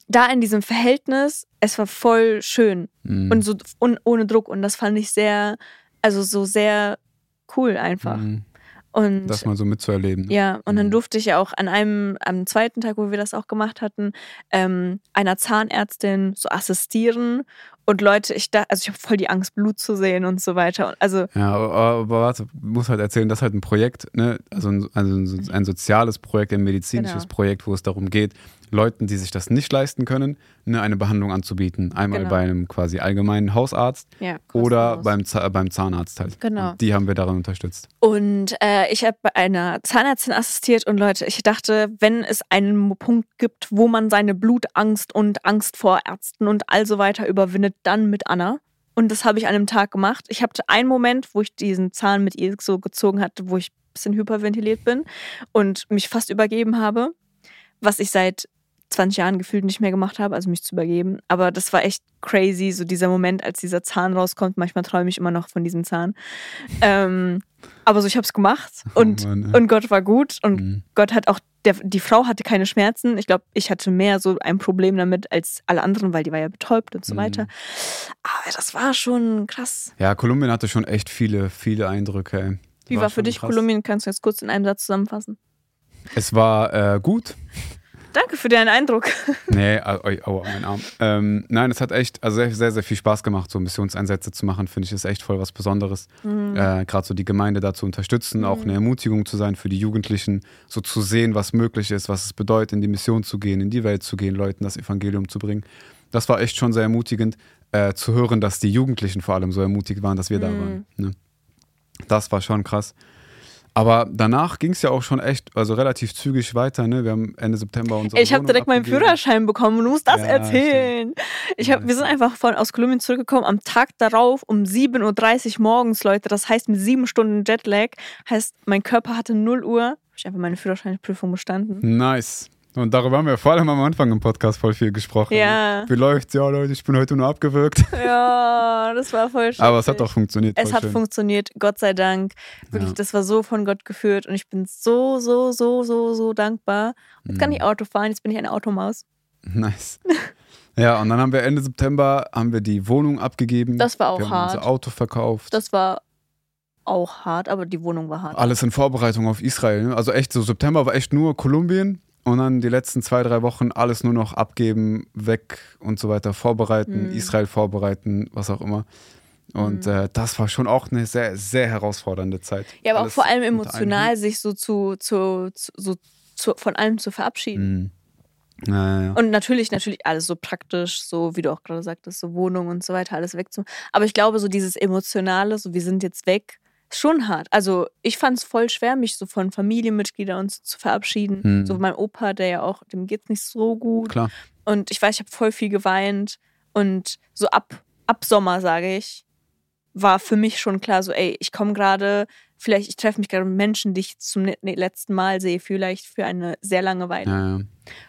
da in diesem Verhältnis, es war voll schön Mhm. und so un ohne Druck und das fand ich sehr Also so sehr cool einfach. Mhm. Und Das mal so mitzuerleben. ne? ja, und dann Mhm. durfte ich ja auch an einem, am zweiten Tag, wo wir das auch gemacht hatten, ähm, einer Zahnärztin so assistieren. Und Leute, ich da, also ich habe voll die Angst, Blut zu sehen und so weiter. Und also, Ja, aber, aber warte, muss halt erzählen, das ist halt ein Projekt, ne? also, ein, also ein, ein soziales Projekt, ein medizinisches Genau. Projekt, wo es darum geht, Leuten, die sich das nicht leisten können, ne, eine Behandlung anzubieten. Einmal Genau. bei einem quasi allgemeinen Hausarzt ja, oder beim, Za beim Zahnarzt halt. Genau. Und die haben wir daran unterstützt. Und äh, ich habe bei einer Zahnärztin assistiert und Leute, ich dachte, wenn es einen Punkt gibt, wo man seine Blutangst und Angst vor Ärzten und all so weiter überwindet, dann mit Anna. Und das habe ich an einem Tag gemacht. Ich hatte einen Moment, wo ich diesen Zahn mit ihr so gezogen hatte, wo ich ein bisschen hyperventiliert bin und mich fast übergeben habe, was ich seit 20 Jahren gefühlt nicht mehr gemacht habe, also mich zu übergeben. Aber das war echt crazy, so dieser Moment, als dieser Zahn rauskommt. Manchmal träume ich immer noch von diesem Zahn. Ähm, aber so, ich habe es gemacht und, Oh Mann, und Gott war gut und Mhm. Gott hat auch, der, die Frau hatte keine Schmerzen. Ich glaube, ich hatte mehr so ein Problem damit als alle anderen, weil die war ja betäubt und so Mhm. weiter. Aber das war schon krass. Ja, Kolumbien hatte schon echt viele, viele Eindrücke. Ey. Wie war, für schon dich krass. Kolumbien? Kannst du jetzt kurz in einem Satz zusammenfassen? Es war äh, gut. Danke für deinen Eindruck. (laughs) Nee, au- au- aua, mein Arm. Ähm, nein, es hat echt also sehr, sehr, sehr viel Spaß gemacht, so Missionseinsätze zu machen. Finde ich, ist echt voll was Besonderes. Mhm. Äh, Gerade so die Gemeinde da zu unterstützen, auch eine Ermutigung zu sein für die Jugendlichen, so zu sehen, was möglich ist, was es bedeutet, in die Mission zu gehen, in die Welt zu gehen, Leuten das Evangelium zu bringen. Das war echt schon sehr ermutigend, äh, zu hören, dass die Jugendlichen vor allem so ermutigt waren, dass wir da Mhm. waren. Ne? Das war schon krass. Aber danach ging es ja auch schon echt, also relativ zügig weiter. Ne? Wir haben Ende September unsere Ich habe direkt meinen abgegeben. Führerschein bekommen und du musst das Ja, erzählen. Ich hab, Ja, wir sind einfach von, aus Kolumbien zurückgekommen am Tag darauf um 7.30 Uhr morgens, Leute. Das heißt mit sieben Stunden Jetlag. Heißt, mein Körper hatte 0 Uhr. Habe ich einfach meine Führerscheinprüfung bestanden. Nice. Und darüber haben wir vor allem am Anfang im Podcast voll viel gesprochen. Ja. Wie läuft's? Ja, Leute, ich bin heute nur abgewürgt. (laughs) Ja, das war voll schön. Aber es hat auch funktioniert. Es hat schön. funktioniert, Gott sei Dank. Wirklich, Ja. das war so von Gott geführt und ich bin so, so, so, so, so dankbar. Jetzt kann Mhm. ich Auto fahren, jetzt bin ich eine Automaus. (laughs) Nice. Ja, und dann haben wir Ende September haben wir die Wohnung abgegeben. Das war auch wir haben hart. unser Auto verkauft. Das war auch hart, aber die Wohnung war hart. Alles in Vorbereitung auf Israel. ne? Also echt, so September war echt nur Kolumbien und dann die letzten zwei, drei Wochen alles nur noch abgeben, weg und so weiter, vorbereiten, Mhm. Israel vorbereiten, was auch immer. Und Mhm. äh, das war schon auch eine sehr, sehr herausfordernde Zeit. Ja, aber auch Alles vor allem emotional, sich so zu, zu, zu, so zu, von allem zu verabschieden. Mhm. Ja, ja, ja. Und natürlich, natürlich alles so praktisch, so wie du auch gerade sagtest, so Wohnung und so weiter, alles wegzu. Aber ich glaube, so dieses Emotionale, so wir sind jetzt weg, schon hart. Also ich fand es voll schwer, mich so von Familienmitgliedern und so zu verabschieden. Hm. So mein Opa, der ja auch, dem geht's nicht so gut. Klar. Und ich weiß, ich habe voll viel geweint. Und so ab, ab Sommer, sage ich, war für mich schon klar, so, ey, ich komme gerade, vielleicht, ich treffe mich gerade mit Menschen, die ich zum ne- ne- letzten Mal sehe, vielleicht für eine sehr lange Weile. Ja, ja.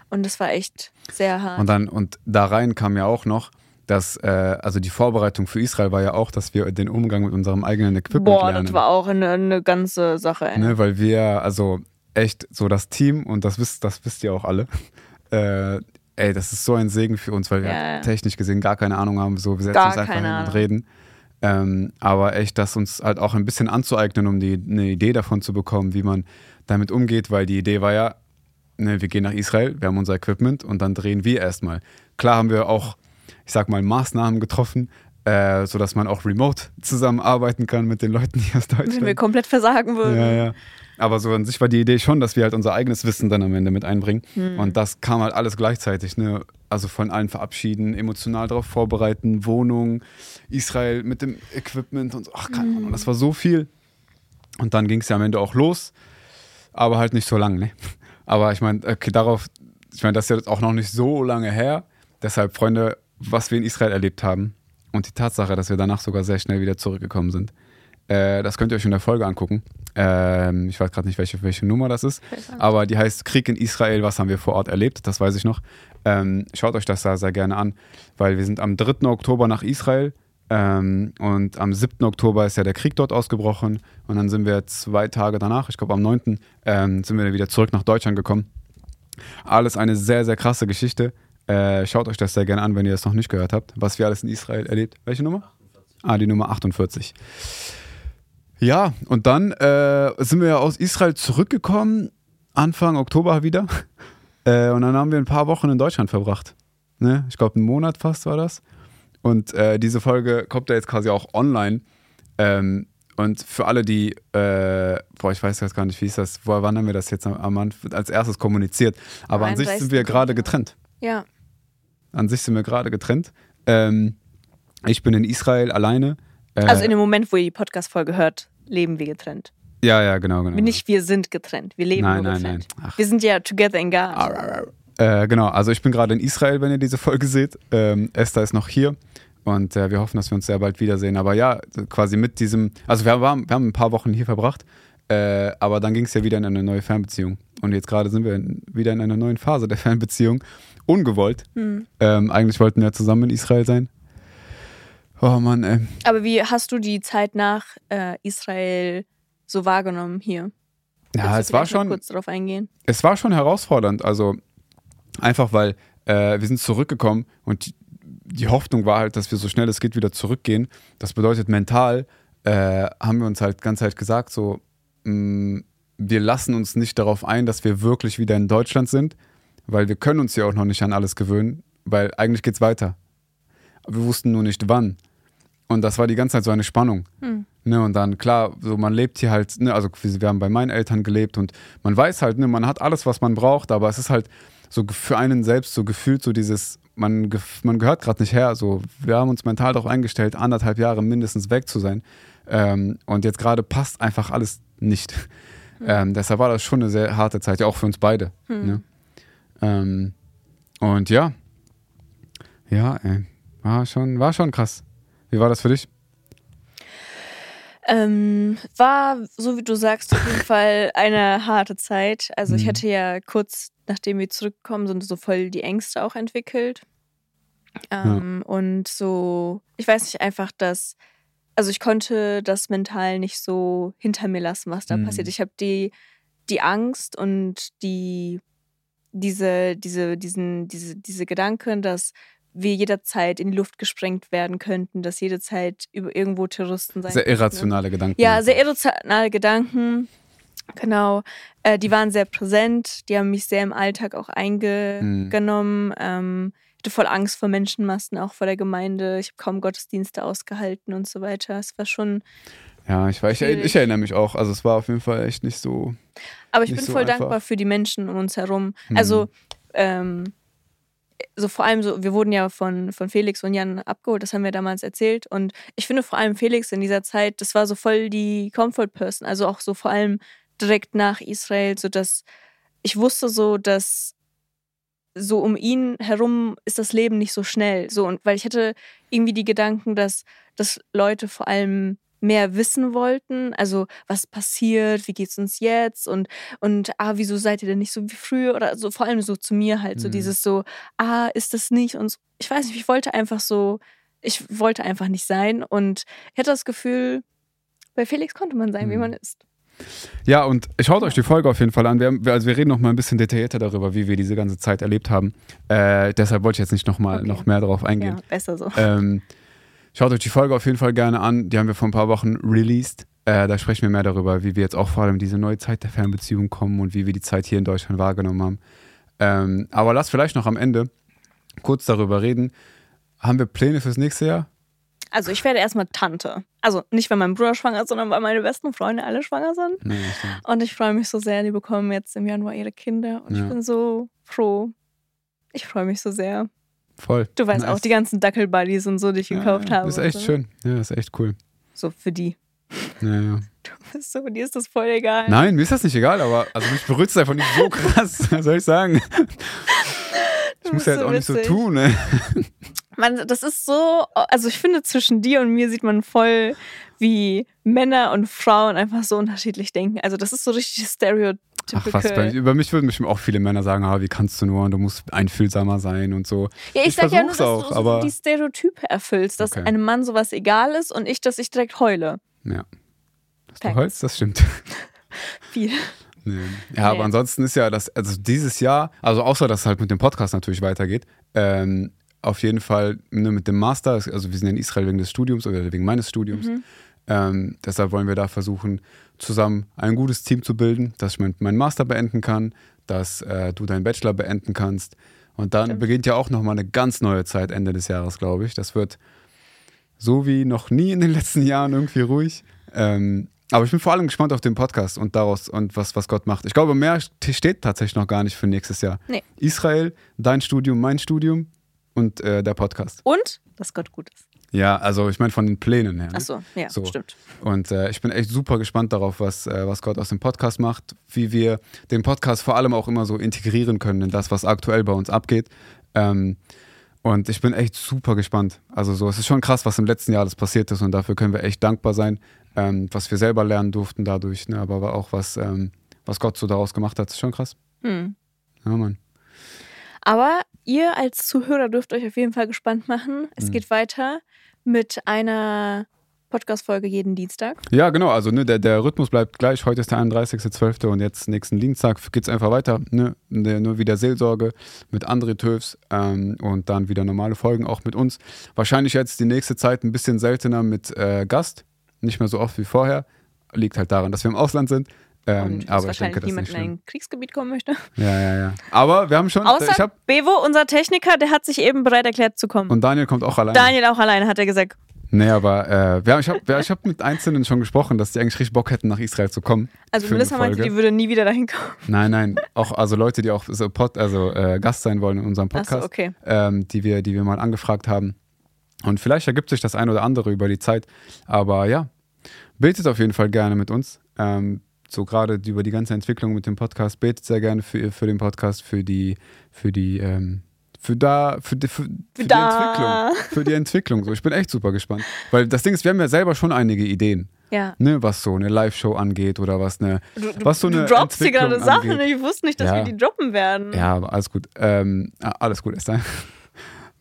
Und das war echt sehr hart. Und dann, und da rein kam ja auch noch, dass, äh, also die Vorbereitung für Israel war ja auch, dass wir den Umgang mit unserem eigenen Equipment Boah, lernen. das war auch eine, eine ganze Sache, ey. ne, weil wir, also echt so das Team, und das wisst, das wisst ihr auch alle, (laughs) äh, ey, das ist so ein Segen für uns, weil wir Ja, halt ja. technisch gesehen gar keine Ahnung haben, so wir setzen Gar uns einfach hin und reden. Ähm, aber echt, das uns halt auch ein bisschen anzueignen, um die, eine Idee davon zu bekommen, wie man damit umgeht, weil die Idee war ja, ne, wir gehen nach Israel, wir haben unser Equipment und dann drehen wir erstmal. Klar haben wir auch, ich sag mal, Maßnahmen getroffen, äh, sodass man auch remote zusammenarbeiten kann mit den Leuten hier aus Deutschland. Wenn wir komplett versagen würden. Ja, ja. Aber so an sich war die Idee schon, dass wir halt unser eigenes Wissen dann am Ende mit einbringen. Hm. Und das kam halt alles gleichzeitig. Ne? Also von allen verabschieden, emotional darauf vorbereiten, Wohnung, Israel mit dem Equipment und so. Ach, keine Ahnung, das war so viel. Und dann ging es ja am Ende auch los, aber halt nicht so lang. Ne? Aber ich meine, okay, darauf, ich meine, das ist ja auch noch nicht so lange her. Deshalb, Freunde, was wir in Israel erlebt haben und die Tatsache, dass wir danach sogar sehr schnell wieder zurückgekommen sind. Äh, das könnt ihr euch in der Folge angucken. Ähm, ich weiß gerade nicht, welche, welche Nummer das ist, aber die heißt Krieg in Israel, was haben wir vor Ort erlebt, das weiß ich noch. Ähm, schaut euch das da sehr gerne an, weil wir sind am 3. Oktober nach Israel ähm, und am 7. Oktober ist ja der Krieg dort ausgebrochen und dann sind wir zwei Tage danach, ich glaube am 9. Ähm, sind wir wieder zurück nach Deutschland gekommen. Alles eine sehr, sehr krasse Geschichte. Äh, schaut euch das sehr gerne an, wenn ihr das noch nicht gehört habt, was wir alles in Israel erlebt. Welche Nummer? Ah, die Nummer 48. Ja, und dann äh, sind wir ja aus Israel zurückgekommen, Anfang Oktober wieder. (laughs) Äh, und dann haben wir ein paar Wochen in Deutschland verbracht. Ne? Ich glaube, einen Monat fast war das. Und äh, diese Folge kommt ja jetzt quasi auch online. Ähm, und für alle, die, äh, boah, ich weiß jetzt gar nicht, wie ist das, woher, wann haben wir das jetzt am Anfang als erstes kommuniziert? Aber an sich sind wir gerade getrennt. Ja. An sich sind wir gerade getrennt. Ähm, ich bin in Israel alleine. Äh, also in dem Moment, wo ihr die Podcast-Folge hört, leben wir getrennt. Ja, ja, genau, genau. Nicht wir sind getrennt, wir leben nein, nur nein, getrennt. Nein, Wir sind ja together in God. Äh, genau, also ich bin gerade in Israel, wenn ihr diese Folge seht. Ähm, Esther ist noch hier und äh, wir hoffen, dass wir uns sehr bald wiedersehen. Aber ja, quasi mit diesem, also wir, waren, wir haben ein paar Wochen hier verbracht, äh, aber dann ging es ja wieder in eine neue Fernbeziehung. Und jetzt gerade sind wir in, wieder in einer neuen Phase der Fernbeziehung. Ungewollt. Hm. Ähm, eigentlich wollten wir ja zusammen in Israel sein. Oh Mann, ey. Aber wie hast du die Zeit nach äh, Israel so wahrgenommen hier? Ja, es war schon. Kurz darauf eingehen. Es war schon herausfordernd. Also einfach, weil äh, wir sind zurückgekommen und die, die, Hoffnung war halt, dass wir so schnell es geht wieder zurückgehen. Das bedeutet mental äh, haben wir uns halt ganz halt gesagt, so wir lassen uns nicht darauf ein, dass wir wirklich wieder in Deutschland sind, weil wir können uns ja auch noch nicht an alles gewöhnen, weil eigentlich geht's weiter. Wir wussten nur nicht wann. Und das war die ganze Zeit so eine Spannung. Hm. Ne, und dann, klar, so man lebt hier halt, ne, also wir haben bei meinen Eltern gelebt und man weiß halt, ne, man hat alles, was man braucht, aber es ist halt so für einen selbst so gefühlt so dieses, man, man gehört gerade nicht her. So, wir haben uns mental darauf eingestellt, anderthalb Jahre mindestens weg zu sein. Ähm, und jetzt gerade passt einfach alles nicht. Hm. Ähm, deshalb war das schon eine sehr harte Zeit, ja auch für uns beide. Hm. Ne? Ähm, und ja, ja, ey, war schon, war schon krass. Wie war das für dich? Ähm, war, so wie du sagst, auf jeden (laughs) Fall eine harte Zeit. Also Mhm. ich hatte ja kurz, nachdem wir zurückgekommen sind, so voll die Ängste auch entwickelt. Ähm, Und so, ich weiß nicht, einfach, dass, also ich konnte das mental nicht so hinter mir lassen, was da Mhm. passiert. Ich habe die, die Angst und die, diese, diese, diesen, diese, diese Gedanken, dass wir jederzeit in die Luft gesprengt werden könnten, dass jederzeit über irgendwo Terroristen sein Sehr könnten. irrationale Gedanken. Ja, sehr irrationale Gedanken. Genau. Äh, die waren sehr präsent. Die haben mich sehr im Alltag auch eingenommen. Ähm, ich hatte voll Angst vor Menschenmassen, auch vor der Gemeinde. Ich habe kaum Gottesdienste ausgehalten und so weiter. Es war schon. Ja, ich, war, ich, ich erinnere mich auch. Also es war auf jeden Fall echt nicht so. Aber ich bin so voll einfach. dankbar für die Menschen um uns herum. Mhm. Also, ähm, so vor allem so, wir wurden ja von, von Felix und Jan abgeholt, das haben wir damals erzählt. Und ich finde vor allem Felix in dieser Zeit, das war so voll die Comfort Person, also auch so vor allem direkt nach Israel, so dass ich wusste so, dass so um ihn herum ist das Leben nicht so schnell. So, und weil ich hatte irgendwie die Gedanken, dass, dass Leute vor allem mehr wissen wollten, also was passiert, wie geht's uns jetzt und und ah, wieso seid ihr denn nicht so wie früher oder so vor allem so zu mir halt so Mhm. dieses so ah, ist das nicht und so, ich weiß nicht, ich wollte einfach so ich wollte einfach nicht sein und ich hatte das Gefühl, bei Felix konnte man sein, wie Mhm. man ist. Ja, und schaut euch die Folge auf jeden Fall an. Wir, haben- also wir reden noch mal ein bisschen detaillierter darüber, wie wir diese ganze Zeit erlebt haben. Äh, deshalb wollte ich jetzt nicht noch mal Okay. noch mehr darauf eingehen. Ja, besser so. Ähm, schaut euch die Folge auf jeden Fall gerne an. Die haben wir vor ein paar Wochen released. Äh, da sprechen wir mehr darüber, wie wir jetzt auch vor allem in diese neue Zeit der Fernbeziehung kommen und wie wir die Zeit hier in Deutschland wahrgenommen haben. Ähm, aber lass vielleicht noch am Ende kurz darüber reden. Haben wir Pläne fürs nächste Jahr? Also ich werde erstmal Tante. Also nicht, weil mein Bruder schwanger ist, sondern weil meine besten Freunde alle schwanger sind. Nee. Und ich freue mich so sehr, die bekommen jetzt im Januar ihre Kinder. Und Ja. ich bin so froh. Ich freue mich so sehr. Voll. Du weißt Nice. auch, die ganzen Dackelbuddies und so, die ich gekauft ja, habe. Ist echt so. schön. Ja, ist echt cool. So für die. Ja, ja. Du bist so, dir ist das voll egal. Nein, mir ist das nicht egal, aber also mich berührt es einfach nicht so krass. (laughs) Was soll ich sagen? Ich muss ja jetzt so auch nicht so witzig. tun, ne? (laughs) Man, das ist so, also ich finde, zwischen dir und mir sieht man voll, wie Männer und Frauen einfach so unterschiedlich denken. Also das ist so richtig stereotypical. Ach was, bei, über mich würden bestimmt auch viele Männer sagen, ah, wie kannst du nur und du musst einfühlsamer sein und so. Ja, ich, Ich sag ja nur, dass auch, du so aber- die Stereotype erfüllst, dass Okay. einem Mann sowas egal ist und ich, dass ich direkt heule. Ja. Dass du heulst, das stimmt. (laughs) Viel. Nee. Ja, aber ansonsten ist ja das, also dieses Jahr, also außer dass es halt mit dem Podcast natürlich weitergeht, ähm, auf jeden Fall ne, mit dem Master, also wir sind in Israel wegen des Studiums oder wegen meines Studiums, Mhm. Ähm, deshalb wollen wir da versuchen, zusammen ein gutes Team zu bilden, dass ich mein, meinen Master beenden kann, dass äh, du deinen Bachelor beenden kannst. Und dann Stimmt. beginnt ja auch nochmal eine ganz neue Zeit Ende des Jahres, glaube ich. Das wird so wie noch nie in den letzten Jahren irgendwie ruhig. Ähm, aber ich bin vor allem gespannt auf den Podcast und daraus und was, was Gott macht. Ich glaube, mehr steht tatsächlich noch gar nicht für nächstes Jahr. Nee. Israel, dein Studium, mein Studium und äh, der Podcast. Und, dass Gott gut ist. Ja, also ich meine von den Plänen her. Ne? Ach so, ja, So. stimmt. Und äh, ich bin echt super gespannt darauf, was, äh, was Gott aus dem Podcast macht, wie wir den Podcast vor allem auch immer so integrieren können in das, was aktuell bei uns abgeht. Ähm, und ich bin echt super gespannt. Also so, es ist schon krass, was im letzten Jahr alles passiert ist und dafür können wir echt dankbar sein, ähm, was wir selber lernen durften dadurch, ne? aber auch was, ähm, was Gott so daraus gemacht hat, ist schon krass. Hm. Ja, Mann. Aber ihr als Zuhörer dürft euch auf jeden Fall gespannt machen. Es Mhm. geht weiter mit einer Podcast-Folge jeden Dienstag. Ja, genau. Also ne, der, der Rhythmus bleibt gleich. Heute ist der 31.12. und jetzt nächsten Dienstag geht es einfach weiter. Ne? Ne, Nur wieder Seelsorge mit André Töfs ähm, und dann wieder normale Folgen auch mit uns. Wahrscheinlich jetzt die nächste Zeit ein bisschen seltener mit äh, Gast. Nicht mehr so oft wie vorher. Liegt halt daran, dass wir im Ausland sind. Ähm, dass aber ich denke, das ist niemand in ein Kriegsgebiet kommen möchte. Ja, ja, ja. Aber wir haben schon. Außer ich hab, Bevo, unser Techniker, der hat sich eben bereit erklärt zu kommen. und Daniel kommt auch alleine. Daniel auch alleine, hat er gesagt. Nee, aber äh, wir haben, ich habe ich hab mit Einzelnen schon gesprochen, dass die eigentlich richtig Bock hätten, nach Israel zu kommen. Also Melissa meinte, die würde nie wieder dahin kommen. Nein, nein, auch also Leute, die auch so Pod, also äh, Gast sein wollen in unserem Podcast, okay. ähm, die wir, die wir mal angefragt haben. Und vielleicht ergibt sich das ein oder andere über die Zeit. Aber ja, betet auf jeden Fall gerne mit uns. Ähm, so gerade über die ganze Entwicklung mit dem Podcast, betet sehr gerne für, für den Podcast, für die, für die, ähm, für da, für die, für, für die da. Entwicklung. Für die Entwicklung. So, ich bin echt super gespannt. Weil das Ding ist, wir haben ja selber schon einige Ideen, Ja. ne, was so eine Live-Show angeht oder was eine, Du, du, was so eine du droppst hier gerade Sachen. angeht. Ich wusste nicht, dass Ja. wir die droppen werden. Ja, aber alles gut. Ähm, alles gut, Esther.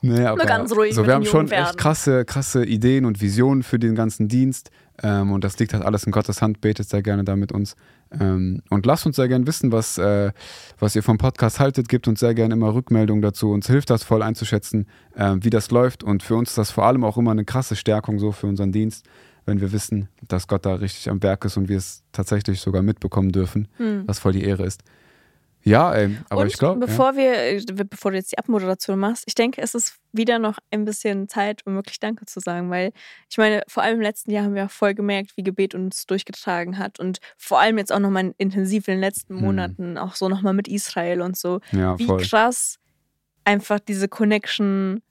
Nee, aber ganz ruhig so, wir haben schon echt krasse, krasse Ideen und Visionen für den ganzen Dienst. Ähm, und das liegt halt alles in Gottes Hand. Betet sehr gerne da mit uns. Ähm, und lasst uns sehr gerne wissen, was, äh, was ihr vom Podcast haltet. Gebt uns sehr gerne immer Rückmeldungen dazu. Uns hilft das voll einzuschätzen, ähm, wie das läuft. Und für uns ist das vor allem auch immer eine krasse Stärkung so für unseren Dienst, wenn wir wissen, dass Gott da richtig am Werk ist und wir es tatsächlich sogar mitbekommen dürfen, Hm. was voll die Ehre ist. Ja, ey, aber und ich glaube. Ja. bevor wir, äh, bevor du jetzt die Abmoderation machst, ich denke, es ist wieder noch ein bisschen Zeit, um wirklich Danke zu sagen, weil ich meine, vor allem im letzten Jahr haben wir auch voll gemerkt, wie Gebet uns durchgetragen hat und vor allem jetzt auch nochmal intensiv in den letzten Hm. Monaten, auch so nochmal mit Israel und so, Ja, wie voll. krass einfach diese Connection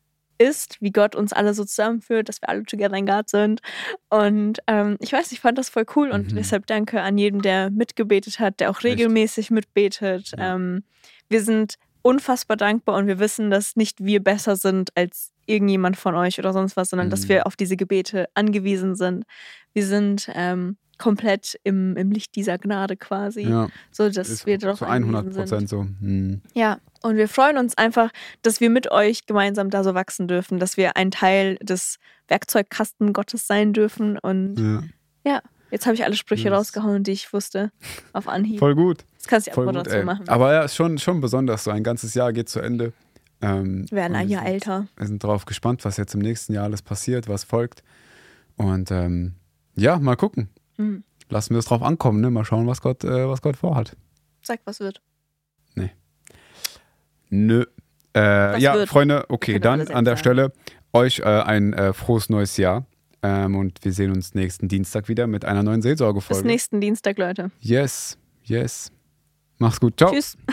ist, wie Gott uns alle so zusammenführt, dass wir alle together in God sind. Und ähm, ich weiß, ich fand das voll cool und Mhm. deshalb danke an jeden, der mitgebetet hat, der auch Echt. regelmäßig mitbetet. Ja. Ähm, wir sind unfassbar dankbar und wir wissen, dass nicht wir besser sind als irgendjemand von euch oder sonst was, sondern dass Mhm. wir auf diese Gebete angewiesen sind. Wir sind ähm, komplett im, im Licht dieser Gnade quasi, Ja, so dass wir darauf zu 100 angewiesen sind. Prozent so. Hm. Ja, und wir freuen uns einfach, dass wir mit euch gemeinsam da so wachsen dürfen, dass wir ein Teil des Werkzeugkasten Gottes sein dürfen. Und Ja, jetzt habe ich alle Sprüche Yes. rausgehauen, die ich wusste, auf Anhieb. voll gut. Jetzt kannst du Voll gut Abmoderation ey. machen. Aber ja, ist schon, schon besonders. So ein ganzes Jahr geht zu Ende. Ähm, wir werden ein Jahr sind, älter. Wir sind darauf gespannt, was jetzt im nächsten Jahr alles passiert, was folgt. Und ähm, ja, mal gucken. Mhm. Lassen wir es drauf ankommen, ne? Mal schauen, was Gott, äh, was Gott vorhat. Sag, was wird. Nö. Äh, ja, wird? Freunde, okay, dann an der. Stelle euch äh, ein äh, frohes neues Jahr. Ähm, und wir sehen uns nächsten Dienstag wieder mit einer neuen Bis Seelsorgefolge. nächsten Dienstag, Leute. Yes, yes. Mach's gut. Ciao. Tschüss. (laughs)